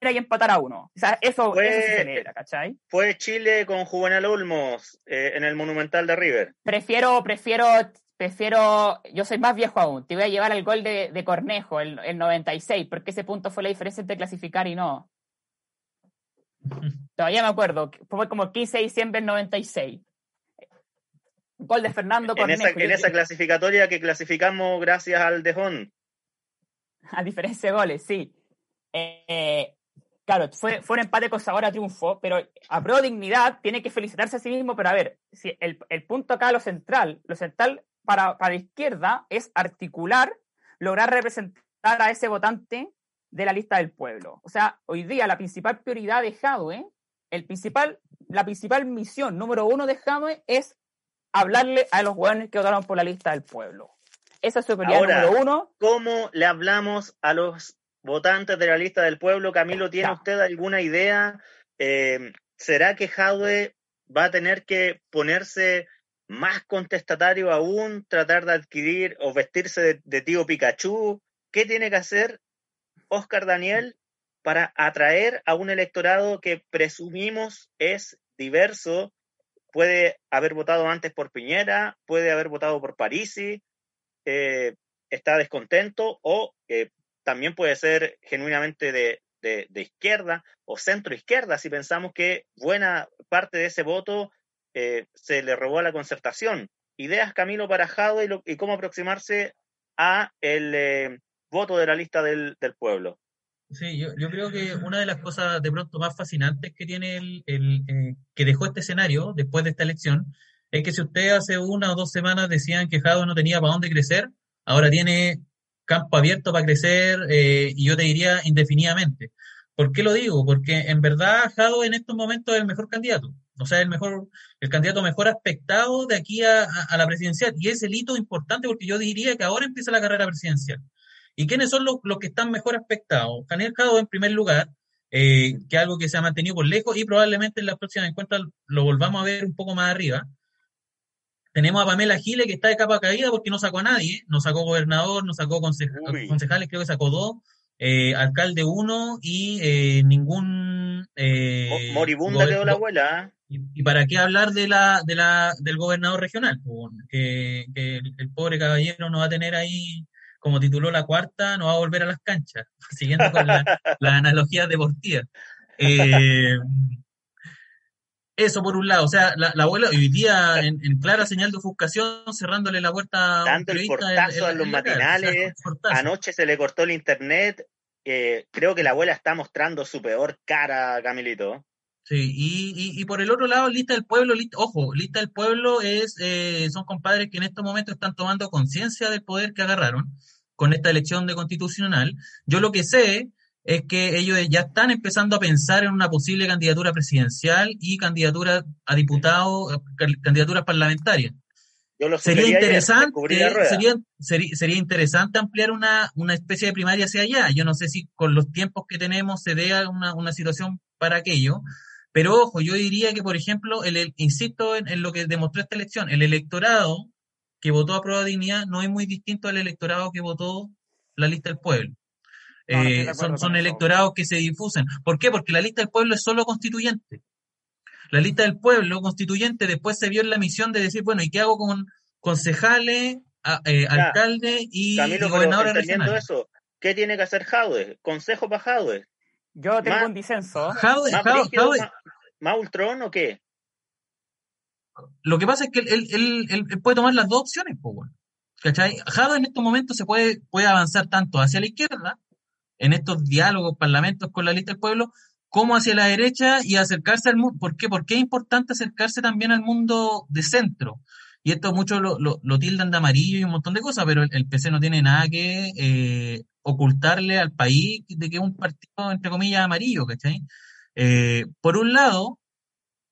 y empatar a uno. O sea, eso, fue, eso se celebra, ¿cachai? Fue Chile con Juvenal Olmos eh, en el Monumental de River. Prefiero, prefiero prefiero, yo soy más viejo aún, te voy a llevar al gol de, de Cornejo, el, el, 96, porque ese punto fue la diferencia entre clasificar y no. Todavía me acuerdo, fue como 15 de diciembre del 96. Gol de Fernando Cornejo. En esa, en esa clasificatoria que clasificamos gracias al Dejón. A diferencia de goles, sí. Eh, claro, fue, fue un empate con sabor a triunfo, pero a pro dignidad tiene que felicitarse a sí mismo, pero a ver, si el, el punto acá, lo central, lo central para, para la izquierda es articular, lograr representar a ese votante de la lista del pueblo. O sea, hoy día la principal prioridad de Jadwe, el principal, la principal misión número uno de Jadwe es hablarle a los jóvenes que votaron por la lista del pueblo. Esa es su prioridad Ahora, número uno. ¿Cómo le hablamos a los votantes de la lista del pueblo? Camilo, ¿tiene usted alguna idea? Eh, ¿Será que Jadwe va a tener que ponerse más contestatario aún, tratar de adquirir o vestirse de, tío Pikachu? ¿Qué tiene que hacer Oscar Daniel para atraer a un electorado que presumimos es diverso? Puede haber votado antes por Piñera, puede haber votado por Parisi, eh, está descontento o eh, también puede ser genuinamente de, de, de, izquierda o centro izquierda si pensamos que buena parte de ese voto eh, se le robó a la concertación. Ideas, Camilo, para Jado y, lo, y cómo aproximarse a el eh, voto de la lista del, del pueblo. Sí, yo, yo, creo que una de las cosas de pronto más fascinantes que tiene el, el eh, que dejó este escenario después de esta elección es que si usted hace una o dos semanas decían que Jado no tenía para dónde crecer, ahora tiene campo abierto para crecer eh, y yo te diría indefinidamente. ¿Por qué lo digo? Porque en verdad Jado en estos momentos es el mejor candidato. O sea, el mejor, el candidato mejor aspectado de aquí a, a, a la presidencial. Y es el hito importante porque yo diría que ahora empieza la carrera presidencial. ¿Y quiénes son los, los que están mejor aspectados? Daniel Jado en primer lugar, eh, que es algo que se ha mantenido por lejos y probablemente en las próximas encuestas lo volvamos a ver un poco más arriba. Tenemos a Pamela Giles que está de capa caída porque no sacó a nadie, no sacó gobernador, no sacó conceja Uy. concejales, creo que sacó dos, eh, alcalde uno y eh, ningún... Eh, Moribunda quedó la abuela. ¿Y, ¿Y, para qué hablar de la, de la, del gobernador regional? Que, que el, el pobre caballero no va a tener ahí como tituló la cuarta, no va a volver a las canchas, siguiendo con la, la analogía deportiva. Eh, eso por un lado, o sea, la, la abuela hoy día en, en, clara señal de ofuscación, cerrándole la puerta Dando el portazo en, en, a los matinales, o sea, anoche se le cortó el internet, eh, creo que la abuela está mostrando su peor cara, Camilito. Sí, y, y, y, por el otro lado, Lista del Pueblo, lista, ojo, Lista del Pueblo es, eh, son compadres que en estos momentos están tomando conciencia del poder que agarraron con esta elección de constitucional. Yo lo que sé es que ellos ya están empezando a pensar en una posible candidatura presidencial y candidatura a diputado, candidaturas parlamentarias. sería interesante, sería, sería, interesante ampliar una, una especie de primaria hacia allá. Yo no sé si con los tiempos que tenemos se dé una, una situación para aquello, pero ojo, yo diría que, por ejemplo, el, insisto en, lo que demostró esta elección, el electorado que votó a prueba de dignidad no es muy distinto al electorado que votó la lista del pueblo. Eh, son, son electorados que se difusen. ¿Por qué? Porque la lista del pueblo es solo constituyente. La lista del pueblo constituyente después se vio en la misión de decir, bueno, ¿y qué hago con concejales, eh, alcalde y, gobernadores regionales? eso, ¿qué tiene que hacer Jaude? ¿Consejo para Jaude? Yo tengo un disenso. Jaude, ¿Más Ultron o qué? Lo que pasa es que él, puede tomar las dos opciones, pues, ¿cachai? Jaude en estos momentos se puede, puede avanzar tanto hacia la izquierda, en estos diálogos, parlamentos con la lista del pueblo, como hacia la derecha y acercarse al mundo. ¿Por qué? Porque es importante acercarse también al mundo de centro. Y esto muchos lo, lo, tildan de amarillo y un montón de cosas, pero el, PC no tiene nada que eh, ocultarle al país de que es un partido, entre comillas, amarillo, ¿cachai? Eh, por un lado,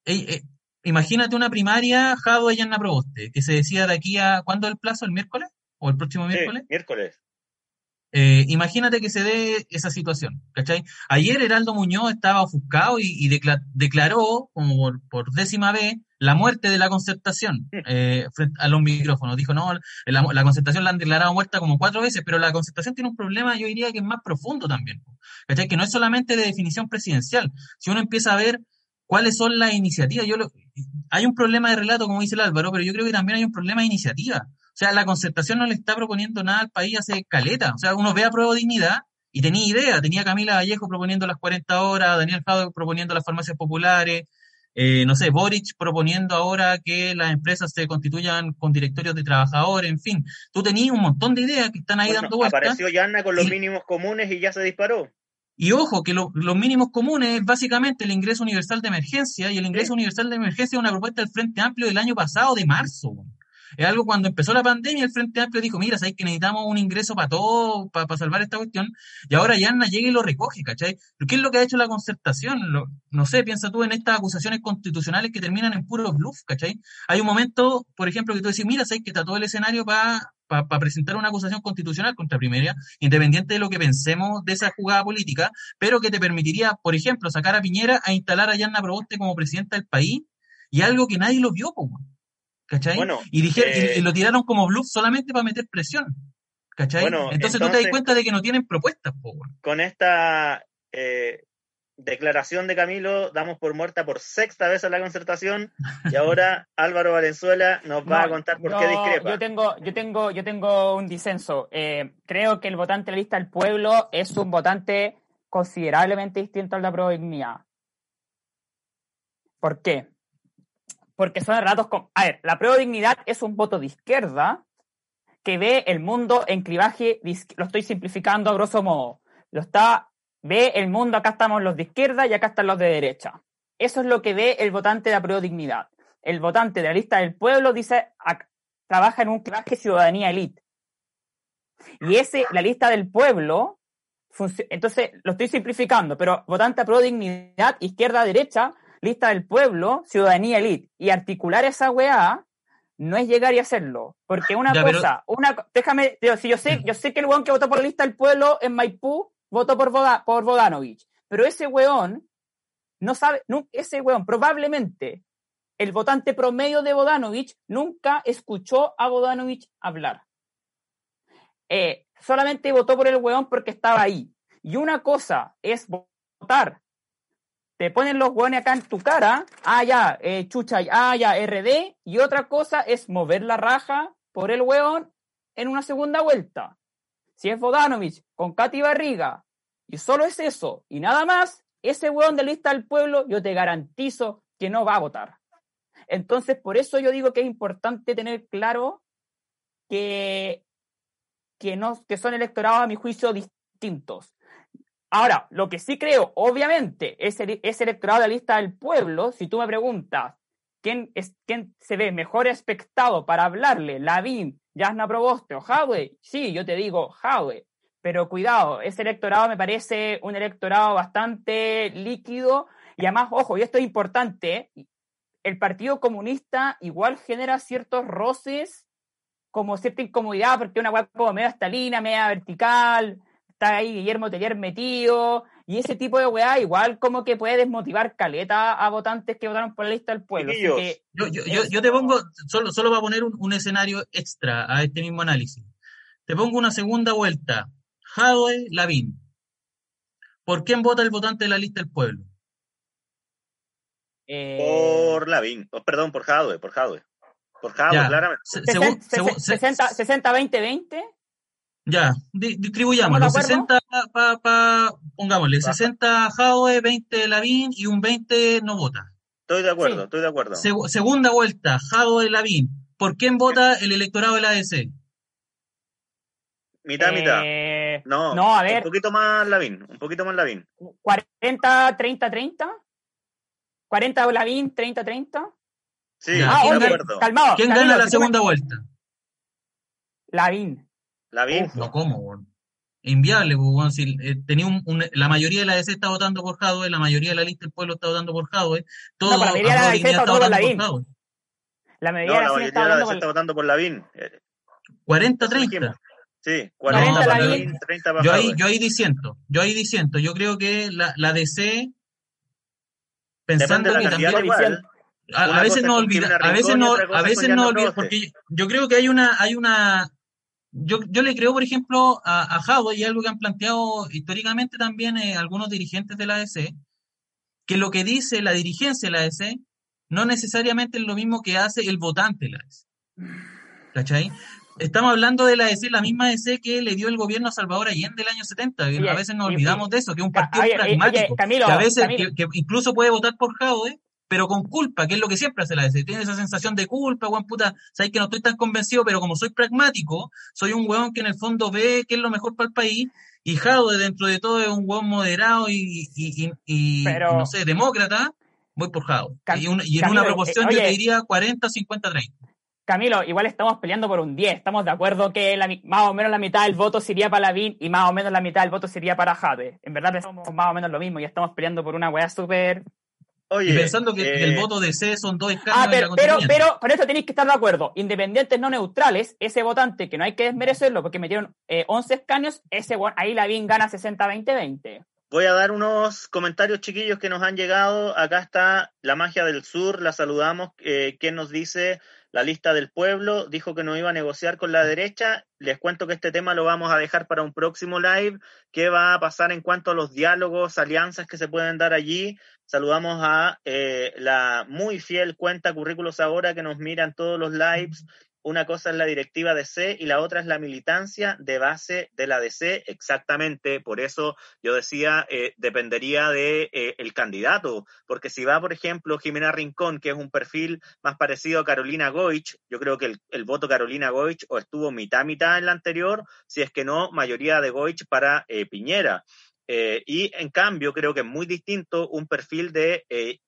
eh, imagínate una primaria Jado Yanna Proboste, que se decía de aquí a, ¿cuándo es el plazo? ¿El miércoles? ¿O el próximo miércoles? miércoles. Eh, imagínate que se dé esa situación, ¿cachai? Ayer Heraldo Muñoz estaba ofuscado y, declaró, como por, décima vez, la muerte de la concertación eh, frente a los micrófonos. Dijo, no, la, concertación la han declarado muerta como cuatro veces, pero la concertación tiene un problema, yo diría que es más profundo también, ¿cachai? Que no es solamente de definición presidencial. Si uno empieza a ver cuáles son las iniciativas, yo hay un problema de relato, como dice el Álvaro, pero yo creo que también hay un problema de iniciativa. O sea, la concertación no le está proponiendo nada al país hace caleta. O sea, uno ve a prueba dignidad y tenía idea. Tenía Camila Vallejo proponiendo las 40 horas, Daniel Jado proponiendo las farmacias populares, eh, no sé, Boric proponiendo ahora que las empresas se constituyan con directorios de trabajadores, en fin. Tú tenías un montón de ideas que están ahí dando vueltas. Apareció Yanna con los mínimos comunes y ya se disparó. Y ojo, que los mínimos comunes es básicamente el ingreso universal de emergencia, y el ingreso universal de emergencia es una propuesta del Frente Amplio del año pasado, de marzo. Es algo cuando empezó la pandemia, el Frente Amplio dijo, mira, sabéis que necesitamos un ingreso para todo, para, salvar esta cuestión, y ahora Yanna llega y lo recoge, ¿cachai? ¿Qué es lo que ha hecho la concertación? no sé, piensa tú en estas acusaciones constitucionales que terminan en puro bluff, ¿cachai? Hay un momento, por ejemplo, que tú decís, mira, sabéis que está todo el escenario para para presentar una acusación constitucional contra Primera, independiente de lo que pensemos de esa jugada política, pero que te permitiría, por ejemplo, sacar a Piñera a instalar a Yanna Proboste como presidenta del país, y algo que nadie lo vio, como. ¿Cachai? y, dijeron, y, eh, lo tiraron como bluff solamente para meter presión, ¿cachai? entonces, tú te das cuenta de que no tienen propuestas, Con esta eh, declaración de Camilo, damos por muerta por sexta vez a la concertación y ahora Álvaro Valenzuela nos va a contar por qué discrepa. Yo tengo, yo tengo, yo tengo un disenso. Eh, creo que el votante de la lista del pueblo es un votante considerablemente distinto al de la prueba ¿Por qué? Porque son relatos con... A ver, la prueba dignidad es un voto de izquierda que ve el mundo en clivaje, lo estoy simplificando a grosso modo, lo está, ve el mundo, acá estamos los de izquierda y acá están los de derecha. Eso es lo que ve el votante de la prueba dignidad. El votante de la lista del pueblo dice, trabaja en un clivaje ciudadanía elite. Y ese, la lista del pueblo, entonces lo estoy simplificando, pero votante a de dignidad, izquierda-derecha, lista del pueblo, ciudadanía elite, y articular esa weá no es llegar y hacerlo. Porque una cosa, una, déjame, si yo sé, yo sé que el weón que votó por la lista del pueblo en Maipú votó por, por Bodanovich, pero ese weón no sabe, no, ese weón probablemente el votante promedio de Bodanovich nunca escuchó a Bodanovich hablar. Eh, solamente votó por el weón porque estaba ahí. Y una cosa es votar te ponen los hueones acá en tu cara, ah, ya, eh, chucha, ah, ya, RD, y otra cosa es mover la raja por el hueón en una segunda vuelta. Si es Bodanovich con Katy Barriga, y solo es eso, y nada más, ese hueón de lista del pueblo, yo te garantizo que no va a votar. Entonces, por eso yo digo que es importante tener claro que, que, no, que son electorados, a mi juicio, distintos. Ahora, lo que sí creo, obviamente, es el, electorado de la lista del pueblo. Si tú me preguntas quién, es, quién se ve mejor expectado para hablarle, Lavín, Jasna Proboste o Howe, sí, yo te digo Howe. Pero cuidado, ese electorado me parece un electorado bastante líquido y además, ojo, y esto es importante, el Partido Comunista igual genera ciertos roces, como cierta incomodidad, porque una hueá como media estalina, media vertical, está ahí Guillermo Teller metido, y ese tipo de weá igual como que puede desmotivar caleta a votantes que votaron por la lista del pueblo. Así que, yo, yo, yo, yo, te pongo, solo, solo para poner un, un, escenario extra a este mismo análisis. Te pongo una segunda vuelta. Jadwe Lavín. ¿Por quién vota el votante de la lista del pueblo? Eh... Por Lavín, oh, perdón, por Jadwe, por Jadwe. Por Jadwe, claramente. 60-20-20. Ya, di distribuyámoslo. 60, pa, pa, pongámosle, 60 Jadwe, 20 Lavín y un 20 no vota. Estoy de acuerdo, sí. estoy de acuerdo. Se segunda vuelta, Jadwe Lavín. ¿Por quién vota el electorado de la ADC? Mitad, mitad. Eh, no, no, a ver. Un poquito más Lavín, un poquito más Lavín. 40, 30, 30. 40 Lavín, 30, 30. Sí, ah, de acuerdo. Calmado. ¿Quién Camilo, gana la segunda tú me- vuelta? Lavín. Lavín. No, ¿cómo? weón? Inviable, pues, weón, si, eh, tenía un, un- la mayoría de la DC está votando por Jadwe, la mayoría de la lista del pueblo está votando por Jadwe, todo No, la mayoría de la DC está votando por Lavín. La No, mayoría la mayoría de la DC está votando por Lavín. Eh, 40-30. dijimos. Sí, 40 40 Lavín. Lavín, 30 para Yo ahí, yo ahí diciendo, yo ahí diciendo, yo creo que la, la DC, pensando de la que también igual. a, a veces no olvida, a veces no, a es veces no olvida, porque yo creo que hay una, hay una, yo, yo le creo, por ejemplo, a, a y algo que han planteado históricamente también eh, algunos dirigentes de la ADC, que lo que dice la dirigencia de la ADC no necesariamente es lo mismo que hace el votante de la ADC. ¿Cachai? Estamos hablando de la ADC, la misma ADC que le dio el gobierno a Salvador Allende el año 70. que Oye, a veces nos olvidamos de eso, que es un Ca- partido oye, oye, pragmático. Camilo, que a veces, que, que incluso puede votar por Jadwe, pero con culpa, que es lo que siempre hace la ADC. Tiene esa sensación de culpa, weón, puta, sabes que no estoy tan convencido, pero como soy pragmático, soy un weón que en el fondo ve qué es lo mejor para el país, y Jadwe dentro de todo es un weón moderado y, y, y, y- Pero- y no sé, demócrata, voy por. Cam- y, un- y en Camilo, una proporción eh, yo te diría 40, 50, 30. Camilo, igual estamos peleando por un 10. Estamos de acuerdo que la más o menos la mitad del voto sería para Lavín y más o menos la mitad del voto sería para Jade. En verdad pensamos más o menos lo mismo y estamos peleando por una weá súper... Oye, Y pensando que, que el eh, voto de C son dos escaños Ah, la pero, pero, constituyente. pero con esto tenéis que estar de acuerdo. Independientes no neutrales, ese votante que no hay que desmerecerlo porque metieron eh, 11 escaños, ese ahí Lavín gana 60-20-20. Voy a dar unos comentarios chiquillos que nos han llegado. Acá está la magia del sur, la saludamos. Eh, ¿Quién nos dice? La lista del pueblo dijo que no iba a negociar con la derecha. Les cuento que este tema lo vamos a dejar para un próximo live. ¿Qué va a pasar en cuanto a los diálogos, alianzas que se pueden dar allí? Saludamos a eh, la muy fiel cuenta Currículos Ahora que nos mira en todos los lives. Una cosa es la directiva de C y la otra es la militancia de base de la DC, exactamente. Por eso yo decía, eh, dependería de eh, el candidato, porque si va, por ejemplo, Jimena Rincón, que es un perfil más parecido a Carolina Goich, yo creo que el, el voto Carolina Goich o estuvo mitad mitad en la anterior, si es que no, mayoría de Goich para eh, Piñera. Eh, y en cambio, creo que es muy distinto un perfil de eh,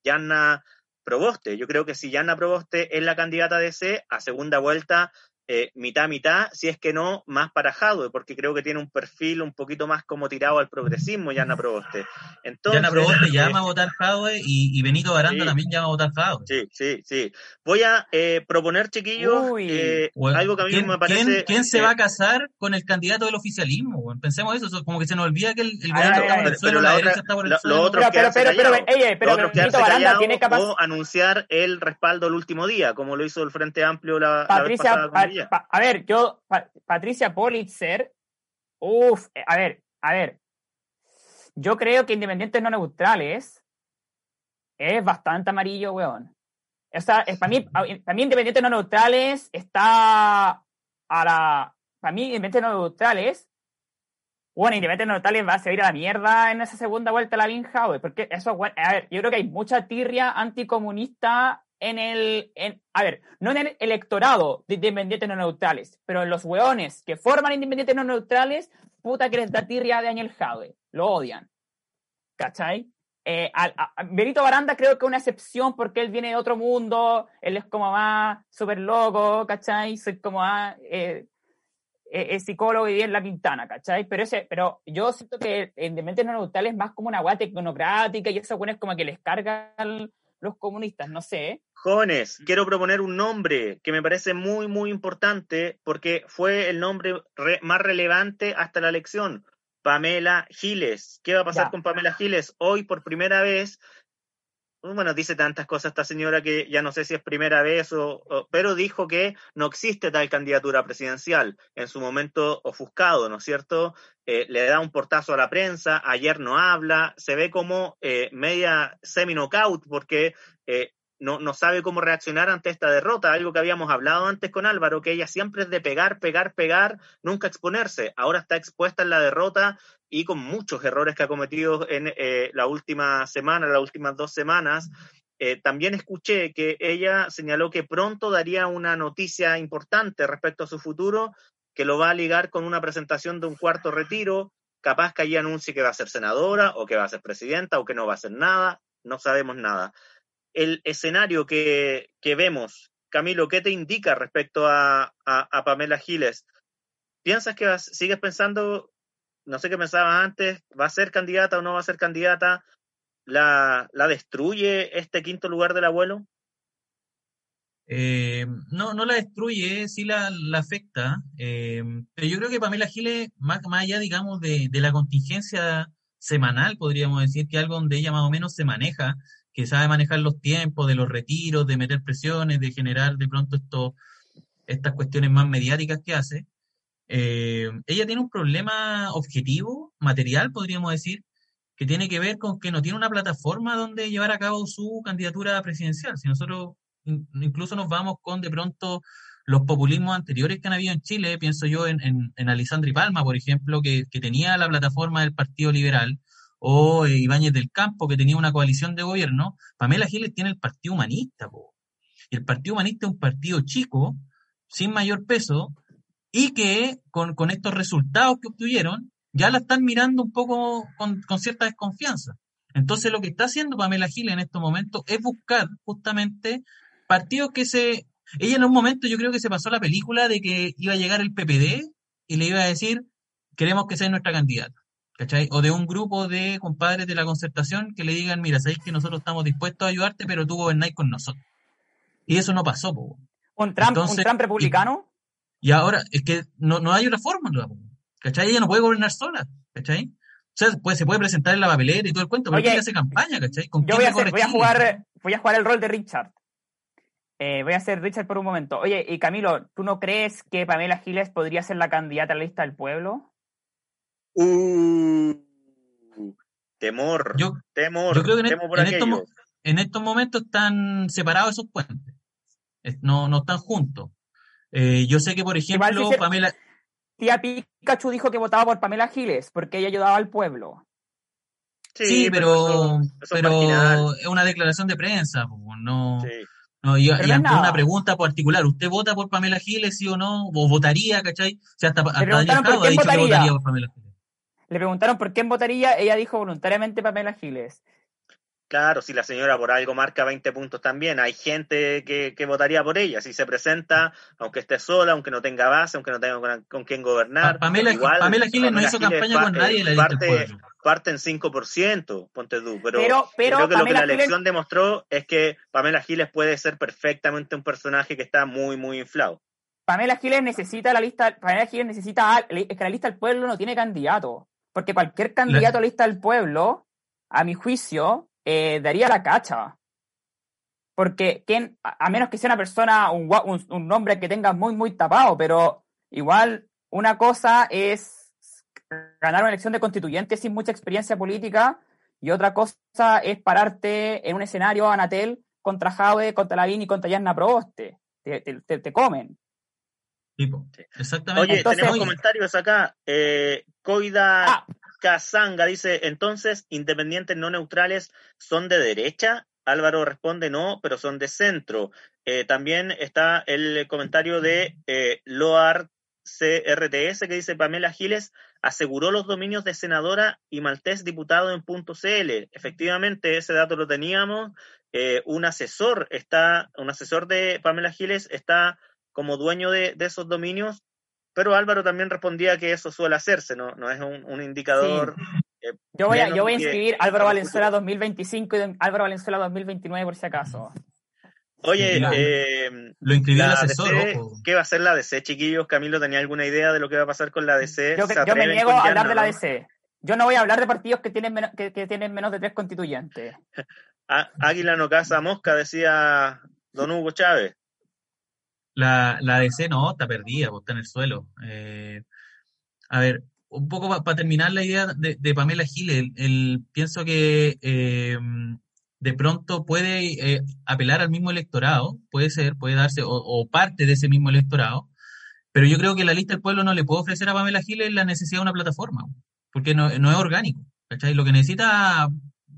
Proboste. Yo creo que si Yanna Proboste es la candidata de C, a segunda vuelta, eh, mitad, mitad, si es que no, más para Jadwe, porque creo que tiene un perfil un poquito más como tirado al progresismo, Yanna Proboste. Entonces, Yana Proboste llama a votar Jadwe y, y Benito Baranda Sí. también llama a votar Jadwe. Sí, sí, sí. Voy a eh, proponer, chiquillos, Uy. eh, Bueno, algo que a mí ¿quién, me parece... quién- quién se va a casar con el candidato del oficialismo? Pensemos eso, eso, como que se nos olvida que el, el está por el suelo, pero la derecha está por el lo- suelo. lo otro- Pero, pero, quedarse pero, pero, callado. ey, pero Lo otro es Benito quedarse Baranda callado tiene capaz... o anunciar el respaldo el último día, como lo hizo el Frente Amplio la, la vez Patricia, pasada pa- a ver, yo, Pa- Patricia Politzer, uff, a ver, a ver, yo creo que Independientes no neutrales es bastante amarillo, weón. O sea, es, para, mí, para mí Independientes no neutrales está a la... Para mí Independientes no neutrales, bueno, Independientes no neutrales va a seguir a la mierda en esa segunda vuelta a la Linja, porque eso, bueno, a ver, yo creo que hay mucha tirria anticomunista en el, en, a ver, no en el electorado de independientes no neutrales, pero en los hueones que forman independientes no neutrales, puta que les da tirria de Daniel Jade, lo odian. ¿Cachai? Eh, a, a- Benito Baranda creo que es una excepción porque él viene de otro mundo, él es como más súper loco, ¿cachai? Soy como más eh, eh, psicólogo y vive en La Pintana, ¿cachai? Pero, ese, pero yo siento que Independientes no neutrales es más como una guay tecnocrática y eso bueno, es como que les carga los comunistas, no sé. Jóvenes, quiero proponer un nombre que me parece muy, muy importante porque fue el nombre más relevante hasta la elección. Pamela Giles. ¿Qué va a pasar con Pamela Giles? Hoy, por primera vez, bueno, dice tantas cosas esta señora que ya no sé si es primera vez o, pero dijo que no existe tal candidatura presidencial en su momento ofuscado, ¿no es cierto? Eh, le da un portazo a la prensa, ayer no habla, se ve como eh, media semi-knockout porque eh, no, no sabe cómo reaccionar ante esta derrota, algo que habíamos hablado antes con Álvaro, que ella siempre es de pegar, pegar, pegar, nunca exponerse. Ahora está expuesta en la derrota y con muchos errores que ha cometido en eh, la última semana, las últimas dos semanas. Eh, también escuché que ella señaló que pronto daría una noticia importante respecto a su futuro, que lo va a ligar con una presentación de un cuarto retiro, capaz que allí anuncie que va a ser senadora o que va a ser presidenta o que no va a hacer nada, no sabemos nada el escenario que, vemos, Camilo, ¿qué te indica respecto a, Pamela Giles? ¿Piensas que sigues pensando, no sé qué pensabas antes, va a ser candidata o no va a ser candidata? ¿La, destruye este quinto lugar del abuelo? Eh, no, no la destruye, sí la, afecta. Eh, pero yo creo que Pamela Giles, más, más allá, digamos, de, de, la contingencia semanal, podríamos decir, que algo donde ella más o menos se maneja, que sabe manejar los tiempos de los retiros, de meter presiones, de generar de pronto estas cuestiones más mediáticas que hace. Eh, ella tiene un problema objetivo, material, podríamos decir, que tiene que ver con que no tiene una plataforma donde llevar a cabo su candidatura presidencial. Si nosotros incluso nos vamos con de pronto los populismos anteriores que han habido en Chile, pienso yo en, en, en Palma, por ejemplo, que, que, tenía la plataforma del Partido Liberal, o eh, Ibáñez del Campo, que tenía una coalición de gobierno, Pamela Giles tiene el Partido Humanista. Y el Partido Humanista es un partido chico, sin mayor peso, y que con, estos resultados que obtuvieron, ya la están mirando un poco con, cierta desconfianza. Entonces lo que está haciendo Pamela Giles en estos momentos es buscar justamente partidos que se... Ella en un momento yo creo que se pasó la película de que iba a llegar el PPD y le iba a decir, queremos que sea nuestra candidata. ¿cachai? O de un grupo de compadres de la concertación que le digan, mira, sabéis que nosotros estamos dispuestos a ayudarte, pero tú gobernáis con nosotros. Y eso no pasó, po. ¿Un Trump, ¿un Trump republicano? Y, ahora, es que no, no hay una fórmula, ¿cachai? Ella no puede gobernar sola, ¿cachai? O sea, pues, se puede presentar en la papelera y todo el cuento, pero ella hace campaña, ¿cachai? yo voy a, voy a, jugar, voy a jugar el rol de Richard. Eh, voy a ser Richard por un momento. Oye, y Camilo, ¿tú no crees que Pamela Giles podría ser la candidata a la lista del pueblo? Uh, temor, yo, temor, yo creo que en, estos, momentos están separados esos puentes. No, no están juntos. Eh, yo sé que, por ejemplo, Pamela. Tía Pikachu dijo que votaba por Pamela Giles porque ella ayudaba al pueblo. Sí, pero, pero, es una declaración de prensa, no. No, y, ante una pregunta particular, ¿usted vota por Pamela Giles, sí o no? ¿O votaría, cachai? O sea, hasta, hasta ha dicho que votaría por Pamela Giles. Le preguntaron por quién votaría, ella dijo voluntariamente Pamela Giles. Claro, si la señora por algo marca 20 puntos también, hay gente que, votaría por ella, si se presenta, aunque esté sola, aunque no tenga base, aunque no tenga con, quién gobernar. Pamela, Pamela Giles no hizo campaña con nadie la parte, parte en 5%, ponte tú, pero, creo que lo que la elección demostró es que Pamela Giles puede ser perfectamente un personaje que está muy, muy inflado. Pamela Giles necesita la lista, Pamela Giles necesita, es que la lista del pueblo no tiene candidato. Porque cualquier candidato a lista del pueblo, a mi juicio, eh, daría la cacha. Porque ¿quién, a menos que sea una persona, un, un, nombre que tenga muy, muy tapado, pero igual una cosa es ganar una elección de constituyente sin mucha experiencia política y otra cosa es pararte en un escenario Anatel contra Jave, contra Lavín y contra Yanna Proboste. Te, te, te, comen. Exactamente. Oye, tenemos comentarios acá. Eh, Coida ah. Dice, entonces, independientes no neutrales son de derecha. Álvaro responde no, pero son de centro. Eh, también está el comentario de eh, Loar CRTS que dice Pamela Giles aseguró los dominios de senadora y maltés diputado en punto CL. Efectivamente, ese dato lo teníamos. Eh, un asesor está, un asesor de Pamela Giles está como dueño de, esos dominios, pero Álvaro también respondía que eso suele hacerse, no, no es un, indicador. Eh, Yo voy a, yo voy a inscribir Álvaro Valenzuela 2025 y Álvaro Valenzuela 2029 por si acaso. Oye, eh, lo inscribió el asesor. ¿Qué va a hacer la DC, chiquillos? Camilo, ¿tenía alguna idea de lo que va a pasar con la DC? Yo, yo me niego a hablar de la DC. Yo no voy a hablar de partidos que tienen menos, que, tienen menos de tres constituyentes. Águila no caza mosca, decía don Hugo Chávez. La, la DC no, está perdida, pues, está en el suelo. Eh, a ver, un poco para terminar la idea de, Pamela Giles, el, pienso que eh, de pronto puede eh, apelar al mismo electorado, puede ser, puede darse, o, parte de ese mismo electorado, pero yo creo que la lista del pueblo no le puede ofrecer a Pamela Giles la necesidad de una plataforma, porque no, no es orgánico. ¿cachai? Lo que necesita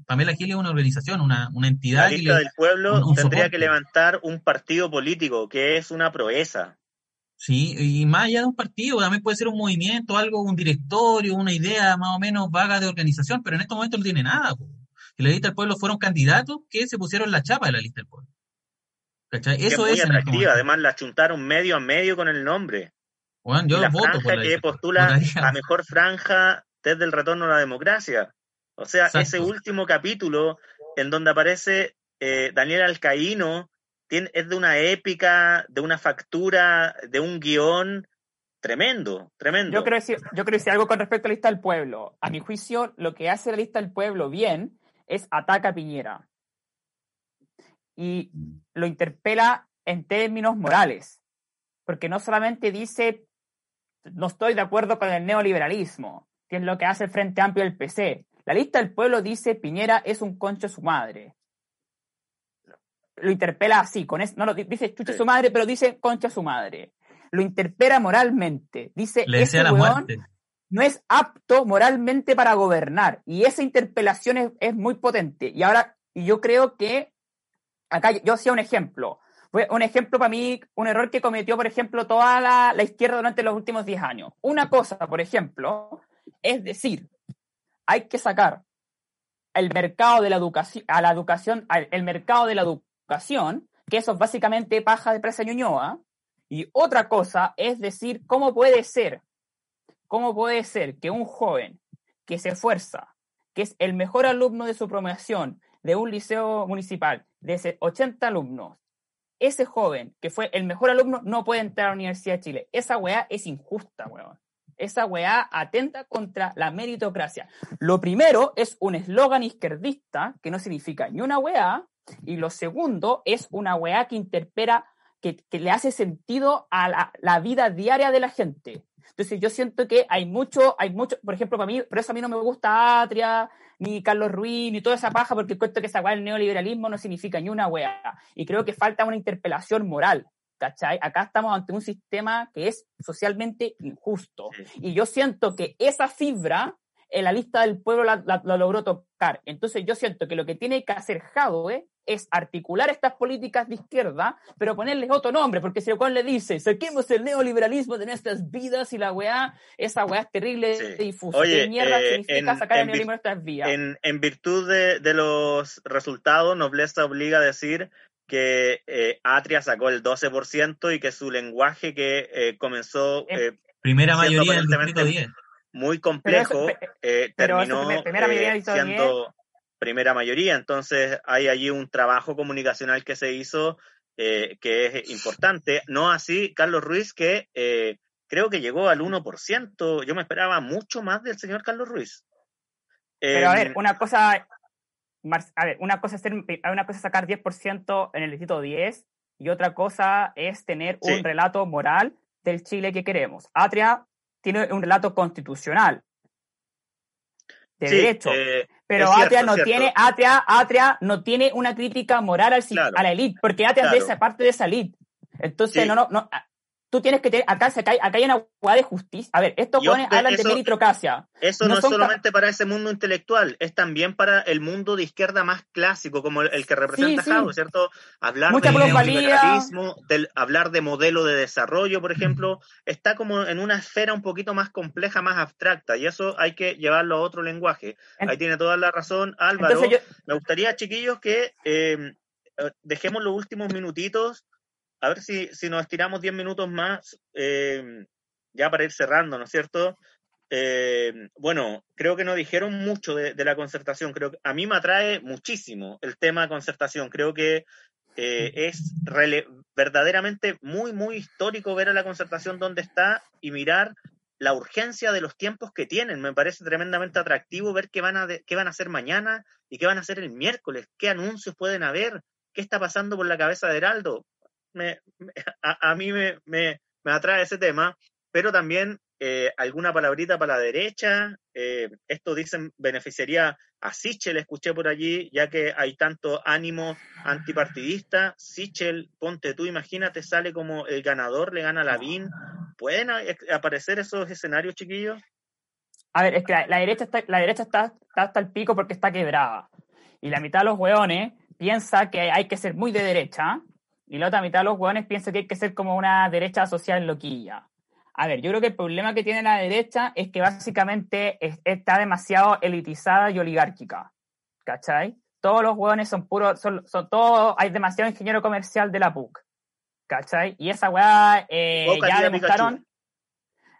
Pamela Giles es una organización, una, una entidad. La lista del pueblo tendría que levantar un partido político, que es una proeza. Sí, y más allá de un partido, también puede ser un movimiento, algo, un directorio, una idea más o menos vaga de organización, pero en estos momentos no tiene nada. Que la lista del pueblo fueron candidatos que se pusieron la chapa de la lista del pueblo. ¿Cachai? Eso es. Muy este atractiva, además la chuntaron medio a medio con el nombre. Bueno, yo la voto franja que postula la mejor franja desde el retorno a la democracia. O sea, ese último capítulo en donde aparece eh, Daniel Alcaíno es de una épica, de una factura, de un guion tremendo, tremendo. Yo quiero, decir, yo quiero decir algo con respecto a la lista del pueblo. A mi juicio, lo que hace la lista del pueblo bien es ataca a Piñera. Y lo interpela en términos morales. Porque no solamente dice, no estoy de acuerdo con el neoliberalismo, que es lo que hace el Frente Amplio del PC. La lista del pueblo dice, Piñera es un concho su madre lo interpela así, con no lo dice chucha su madre, pero dice concha su madre. Lo interpela moralmente. Dice, Le ese la no es apto moralmente para gobernar. Y esa interpelación es, muy potente. Y ahora, y yo creo que, acá yo hacía un ejemplo. Un ejemplo para mí, un error que cometió, por ejemplo, toda la, la izquierda durante los últimos 10 años. Una cosa, por ejemplo, es decir, hay que sacar el mercado de la educación, a la educación, el mercado de la educación que eso es básicamente paja de presa ñuñoa. Y otra cosa es decir, ¿cómo puede ser? ¿Cómo puede ser que un joven que se esfuerza, que es el mejor alumno de su promoción de un liceo municipal, de 80 alumnos, ese joven que fue el mejor alumno no puede entrar a la Universidad de Chile? Esa weá es injusta, weón. Esa weá atenta contra la meritocracia. Lo primero es un eslogan izquierdista que no significa ni una weá, y lo segundo es una weá que interpela, que, le hace sentido a la, vida diaria de la gente. Entonces yo siento que hay mucho, hay mucho, por ejemplo, para mí, por eso a mí no me gusta Atria, ni Carlos Ruiz, ni toda esa paja, porque cuento que esa weá del neoliberalismo no significa ni una weá. Y creo que falta una interpelación moral. ¿Cachai? Acá estamos ante un sistema que es socialmente injusto. Y yo siento que esa fibra en la lista del pueblo la, logró tocar. Entonces yo siento que lo que tiene que hacer Jadwe es articular estas políticas de izquierda, pero ponerles otro nombre, porque si cual le dice, saquemos el neoliberalismo de nuestras vidas y la weá, esa weá es terrible de difusa. ¿Qué mierda eh, significa sacar el neoliberalismo de nuestras vidas? En, virtud de, los resultados, Nobleza obliga a decir que eh, Atria sacó el 12% y que su lenguaje que eh, comenzó... Primera mayoría del distrito 10 muy complejo, terminó siendo primera mayoría. Entonces hay allí un trabajo comunicacional que se hizo eh, que es importante. No así Carlos Ruiz, que eh, creo que llegó al 1%. Yo me esperaba mucho más del señor Carlos Ruiz. Pero a ver, em, una cosa, a ver, una cosa es, una cosa sacar 10% en el distrito 10 y otra cosa es tener un relato moral del Chile que queremos. Atria tiene un relato constitucional de derecho. Eh, pero Atria no tiene, Atria, Atria no tiene una crítica moral al, a la élite, porque Atria es esa parte de esa élite. Entonces, no, no, no, tú tienes que tener, acá, acá, acá hay una hueá de justicia. A ver, estos jóvenes hablan de meritocracia. Eso no, es solamente para ese mundo intelectual, es también para el mundo de izquierda más clásico, como el, que representa sí, ¿cierto? Hablar de neoliberalismo, del, hablar de modelo de desarrollo, por ejemplo, está como en una esfera un poquito más compleja, más abstracta, y eso hay que llevarlo a otro lenguaje. Ahí tiene toda la razón Álvaro. Me gustaría, chiquillos, que eh, eh, dejemos los últimos minutitos a ver si, si nos estiramos 10 minutos más, eh, ya para ir cerrando, ¿no es cierto? eh, bueno, creo que no dijeron mucho de, la concertación. Creo que a mí me atrae muchísimo el tema de concertación. Creo que eh, es verdaderamente muy, muy histórico ver a la concertación donde está y mirar la urgencia de los tiempos que tienen. Me parece tremendamente atractivo ver qué van a, qué van a hacer mañana y qué van a hacer el miércoles, qué anuncios pueden haber, qué está pasando por la cabeza de Heraldo. a, mí me, me, me atrae ese tema, pero también eh, alguna palabrita para la derecha. Eh, esto dicen beneficiaría a Sichel, escuché por allí, ya que hay tanto ánimo antipartidista. Sichel, ponte tú, imagínate, sale como el ganador, le gana a Lavín. ¿Pueden aparecer esos escenarios, chiquillos? A ver, es que la, derecha, está, la derecha está, hasta el pico porque está quebrada. Y la mitad de los hueones piensa que hay que ser muy de derecha. Y la otra mitad de los hueones piensa que hay que ser como una derecha social loquilla. A ver, yo creo que el problema que tiene la derecha es que básicamente está demasiado elitizada y oligárquica. ¿Cachai? Todos los hueones son puros, son, todos, hay demasiado ingeniero comercial de la PUC. ¿Cachai? Y esa weá eh, ya demostraron,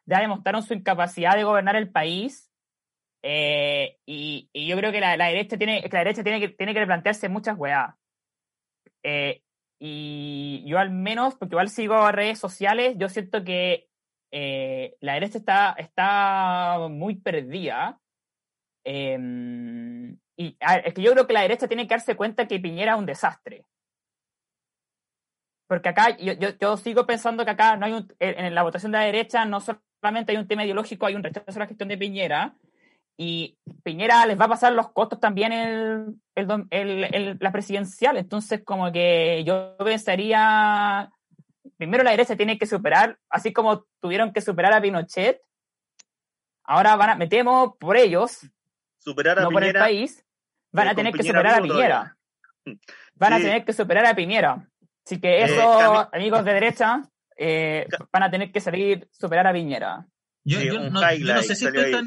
ya demostraron su incapacidad de gobernar el país. Eh, y, yo creo que la, derecha tiene, la derecha tiene que, tiene que replantearse muchas weá. Eh, y yo al menos, porque igual sigo redes sociales, yo siento que eh, la derecha está, está muy perdida. Em, y es que yo creo que la derecha tiene que darse cuenta que Piñera es un desastre. Porque acá yo, yo, sigo pensando que acá no hay un, en la votación de la derecha no solamente hay un tema ideológico, hay un rechazo a la gestión de Piñera. Y Piñera les va a pasar los costos también el, el, la presidencial. Entonces, como que yo pensaría primero la derecha tiene que superar, así como tuvieron que superar a Pinochet, ahora van a, metemos por ellos, superar a no por el país, van a tener que superar a Piñera. Van a tener que superar a Piñera. Así que eh, esos amigos de derecha eh, van a tener que salir superar a Piñera. Yo, no, sé si estoy tan,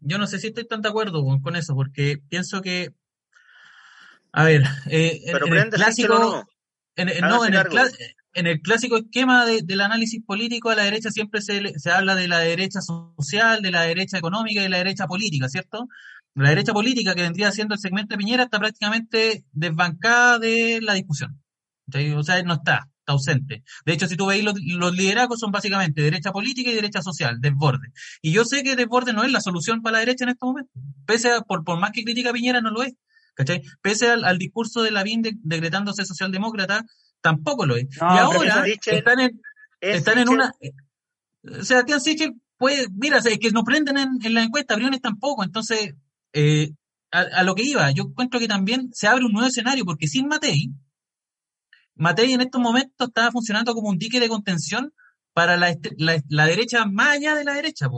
yo no sé si estoy tan de acuerdo con, eso, porque pienso que, a ver, eh, en, el clásico, no, en, no, en el, en el clásico esquema del análisis político, a la derecha siempre se, se habla de la derecha social, de la derecha económica y de la derecha política, ¿cierto? La derecha política, que vendría siendo el segmento de Piñera, está prácticamente desbancada de la discusión. O sea, no está, está ausente. De hecho, si tú veis los, los liderazgos son básicamente derecha política y derecha social, desborde. Y yo sé que desborde no es la solución para la derecha en este momento. Pese a, por, por más que critica Piñera, no lo es. ¿Cachai? Pese al, discurso de Lavín de, decretándose socialdemócrata, tampoco lo es. y ahora están en, están en una... O sea, Sebastián Sichel puede, mira, es que no prenden en, la encuesta, Briones tampoco, entonces, eh, a, lo que iba, yo encuentro que también se abre un nuevo escenario, porque sin Matei, Matei en estos momentos estaba funcionando como un dique de contención para la, la, derecha más allá de la derecha,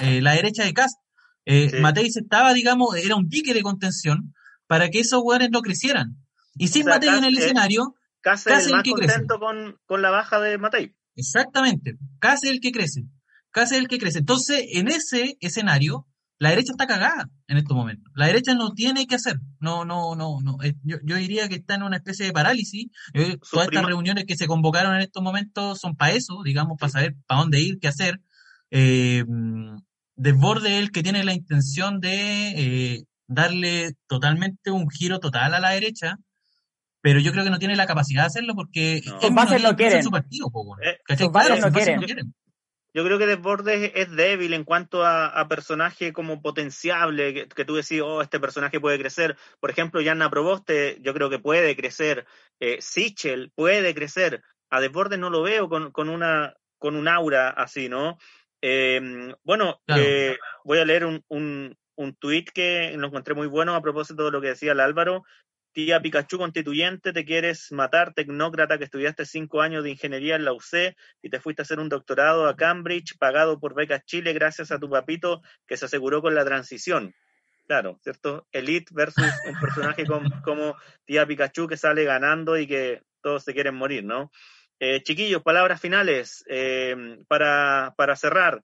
eh, la derecha de Cast. Eh, Matei se estaba, digamos, era un dique de contención para que esos jugadores no crecieran. Y sin Matei en el escenario, Casi el más contento con, con, la baja de Matei. Exactamente, casi el que crece, casi el que crece. Entonces, en ese escenario, la derecha está cagada en estos momentos. La derecha no tiene que hacer. No, no, no, no. Eh, yo, yo diría que está en una especie de parálisis. todas estas reuniones que se convocaron en estos momentos son para eso, digamos, para saber para dónde ir, qué hacer. Eh, desborde el que tiene la intención de eh, darle totalmente un giro total a la derecha pero yo creo que no tiene la capacidad de hacerlo porque sus bases no quieren. Su partido, eh, sus bases no, quieren. Yo creo que Desbordes es débil en cuanto a, personaje como potenciable, que, tú decís, oh, este personaje puede crecer. Por ejemplo, Yanna Proboste, yo creo que puede crecer. Eh, Sichel puede crecer. A Desbordes no lo veo con, con, una, con un aura así, ¿no? Eh, bueno, eh, voy a leer un, un, un tuit que lo encontré muy bueno a propósito de lo que decía el Álvaro, Tía Pikachu constituyente, te quieres matar, tecnócrata que estudiaste cinco años de ingeniería en la UC y te fuiste a hacer un doctorado a Cambridge pagado por Becas Chile gracias a tu papito que se aseguró con la transición. Claro, ¿cierto? Elite versus un personaje como, Tía Pikachu que sale ganando y que todos se quieren morir, ¿no? Eh, chiquillos, palabras finales eh, para, cerrar.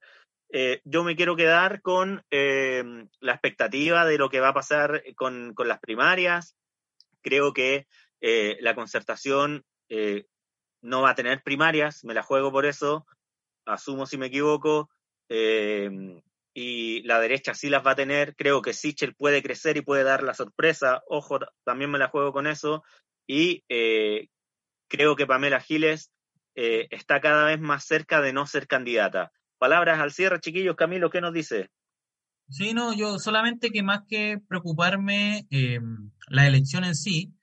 Eh, yo me quiero quedar con la expectativa de lo que va a pasar con, con las primarias, creo que eh, la concertación eh, no va a tener primarias, me la juego por eso, asumo si me equivoco. Eh, y la derecha sí las va a tener. Creo que Sichel puede crecer y puede dar la sorpresa. Ojo, también me la juego con eso. Y eh, creo que Pamela Giles está cada vez más cerca de no ser candidata. Palabras al cierre, chiquillos. Camilo, ¿qué nos dice? Sí, no, yo solamente que más que preocuparme eh, la elección en sí,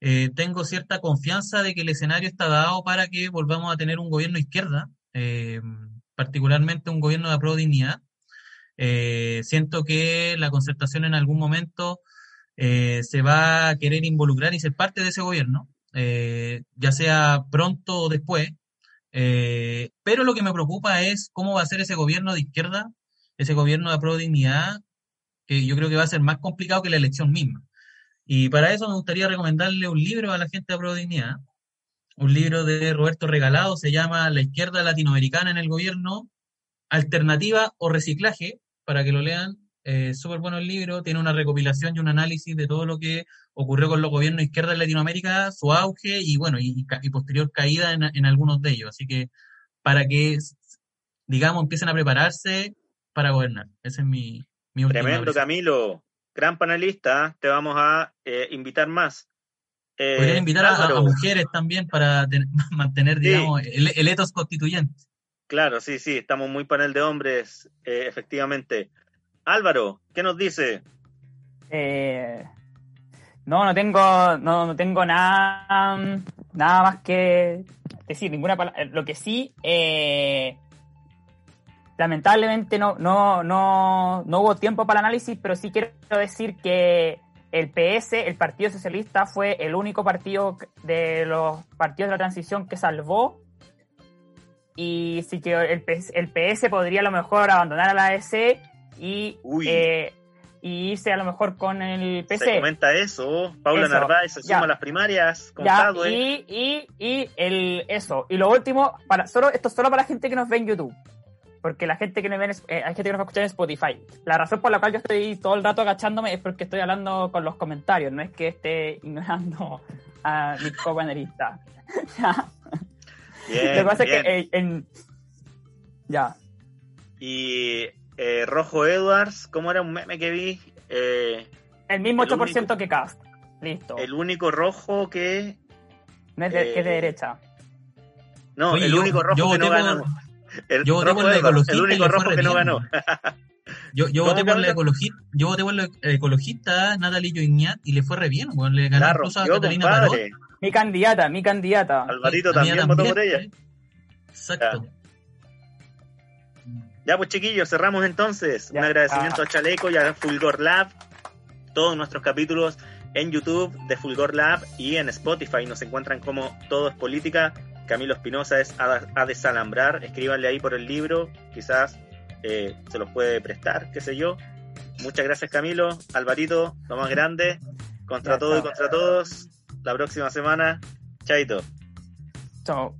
eh, tengo cierta confianza de que el escenario está dado para que volvamos a tener un gobierno izquierda, eh, particularmente un gobierno de apruebo dignidad. Eh, siento que la concertación en algún momento se va a querer involucrar y ser parte de ese gobierno, ya sea pronto o después. pero lo que me preocupa es cómo va a ser ese gobierno de izquierda, ese gobierno de apruebo dignidad, que yo creo que va a ser más complicado que la elección misma. Y para eso me gustaría recomendarle un libro a la gente de Prodignidad, un libro de Roberto Regalado, se llama La izquierda latinoamericana en el gobierno, alternativa o reciclaje, para que lo lean. Eh, Súper bueno el libro, tiene una recopilación y un análisis de todo lo que ocurrió con los gobiernos izquierda en Latinoamérica, su auge y bueno, y, posterior caída en, algunos de ellos. Así que para que, digamos, empiecen a prepararse para gobernar. Ese es mi, mi Tremendo, Camilo gran panelista, te vamos a eh, invitar más. Eh, invitar a, mujeres también para mantener, digamos, el, etos constituyente. Claro, sí, sí, estamos muy panel de hombres, eh, efectivamente. Álvaro, ¿qué nos dice? Eh, no, no tengo, no, no tengo nada, nada más que decir, ninguna palabra. Lo que sí, eh, lamentablemente no, no, no, no hubo tiempo para el análisis, pero sí quiero decir que el PS, el Partido Socialista, fue el único partido de los partidos de la transición que salvó. Y sí que el PS, el PS podría a lo mejor abandonar a la AEC y, eh, y irse a lo mejor con el PC. Se comenta eso. Paula Narváez se suma a las primarias. ya, y, y, y el, eso. Y lo último, para, solo, esto es solo para la gente que nos ve en YouTube porque la gente que me ve, eh, hay gente que nos va a escuchar en Spotify. La razón por la cual yo estoy todo el rato agachándome es porque estoy hablando con los comentarios, no es que esté ignorando a mis compañeristas. Lo que pasa es que eh, en... Ya. Y eh, Rojo Edwards, ¿cómo era un meme que vi? el mismo 8% que Cast. Listo. El único rojo que... No es de, que es de derecha. No, el único rojo que no ganó. El yo voté por la ecologista. El único rojo que no ganó. Yo, yo voté por la ecologista, yo voté por la ecologista Natalie Joignat y le fue re bien, bueno, le ganó incluso a Catalina Parot. Mi candidata, mi candidata. Alvarito también, votó por ella. Exacto. Ya. pues chiquillos, cerramos entonces. Un agradecimiento a Chaleco y a Fulgor Lab. Todos nuestros capítulos en YouTube de Fulgor Lab y en Spotify nos encuentran como Todo es Política. Camilo Espinosa es a, desalambrar, escríbanle ahí por el libro, quizás eh, se los puede prestar, qué sé yo. Muchas gracias Camilo, Alvarito, lo más grande, contra todo y contra todos, la próxima semana, chaito. Chao.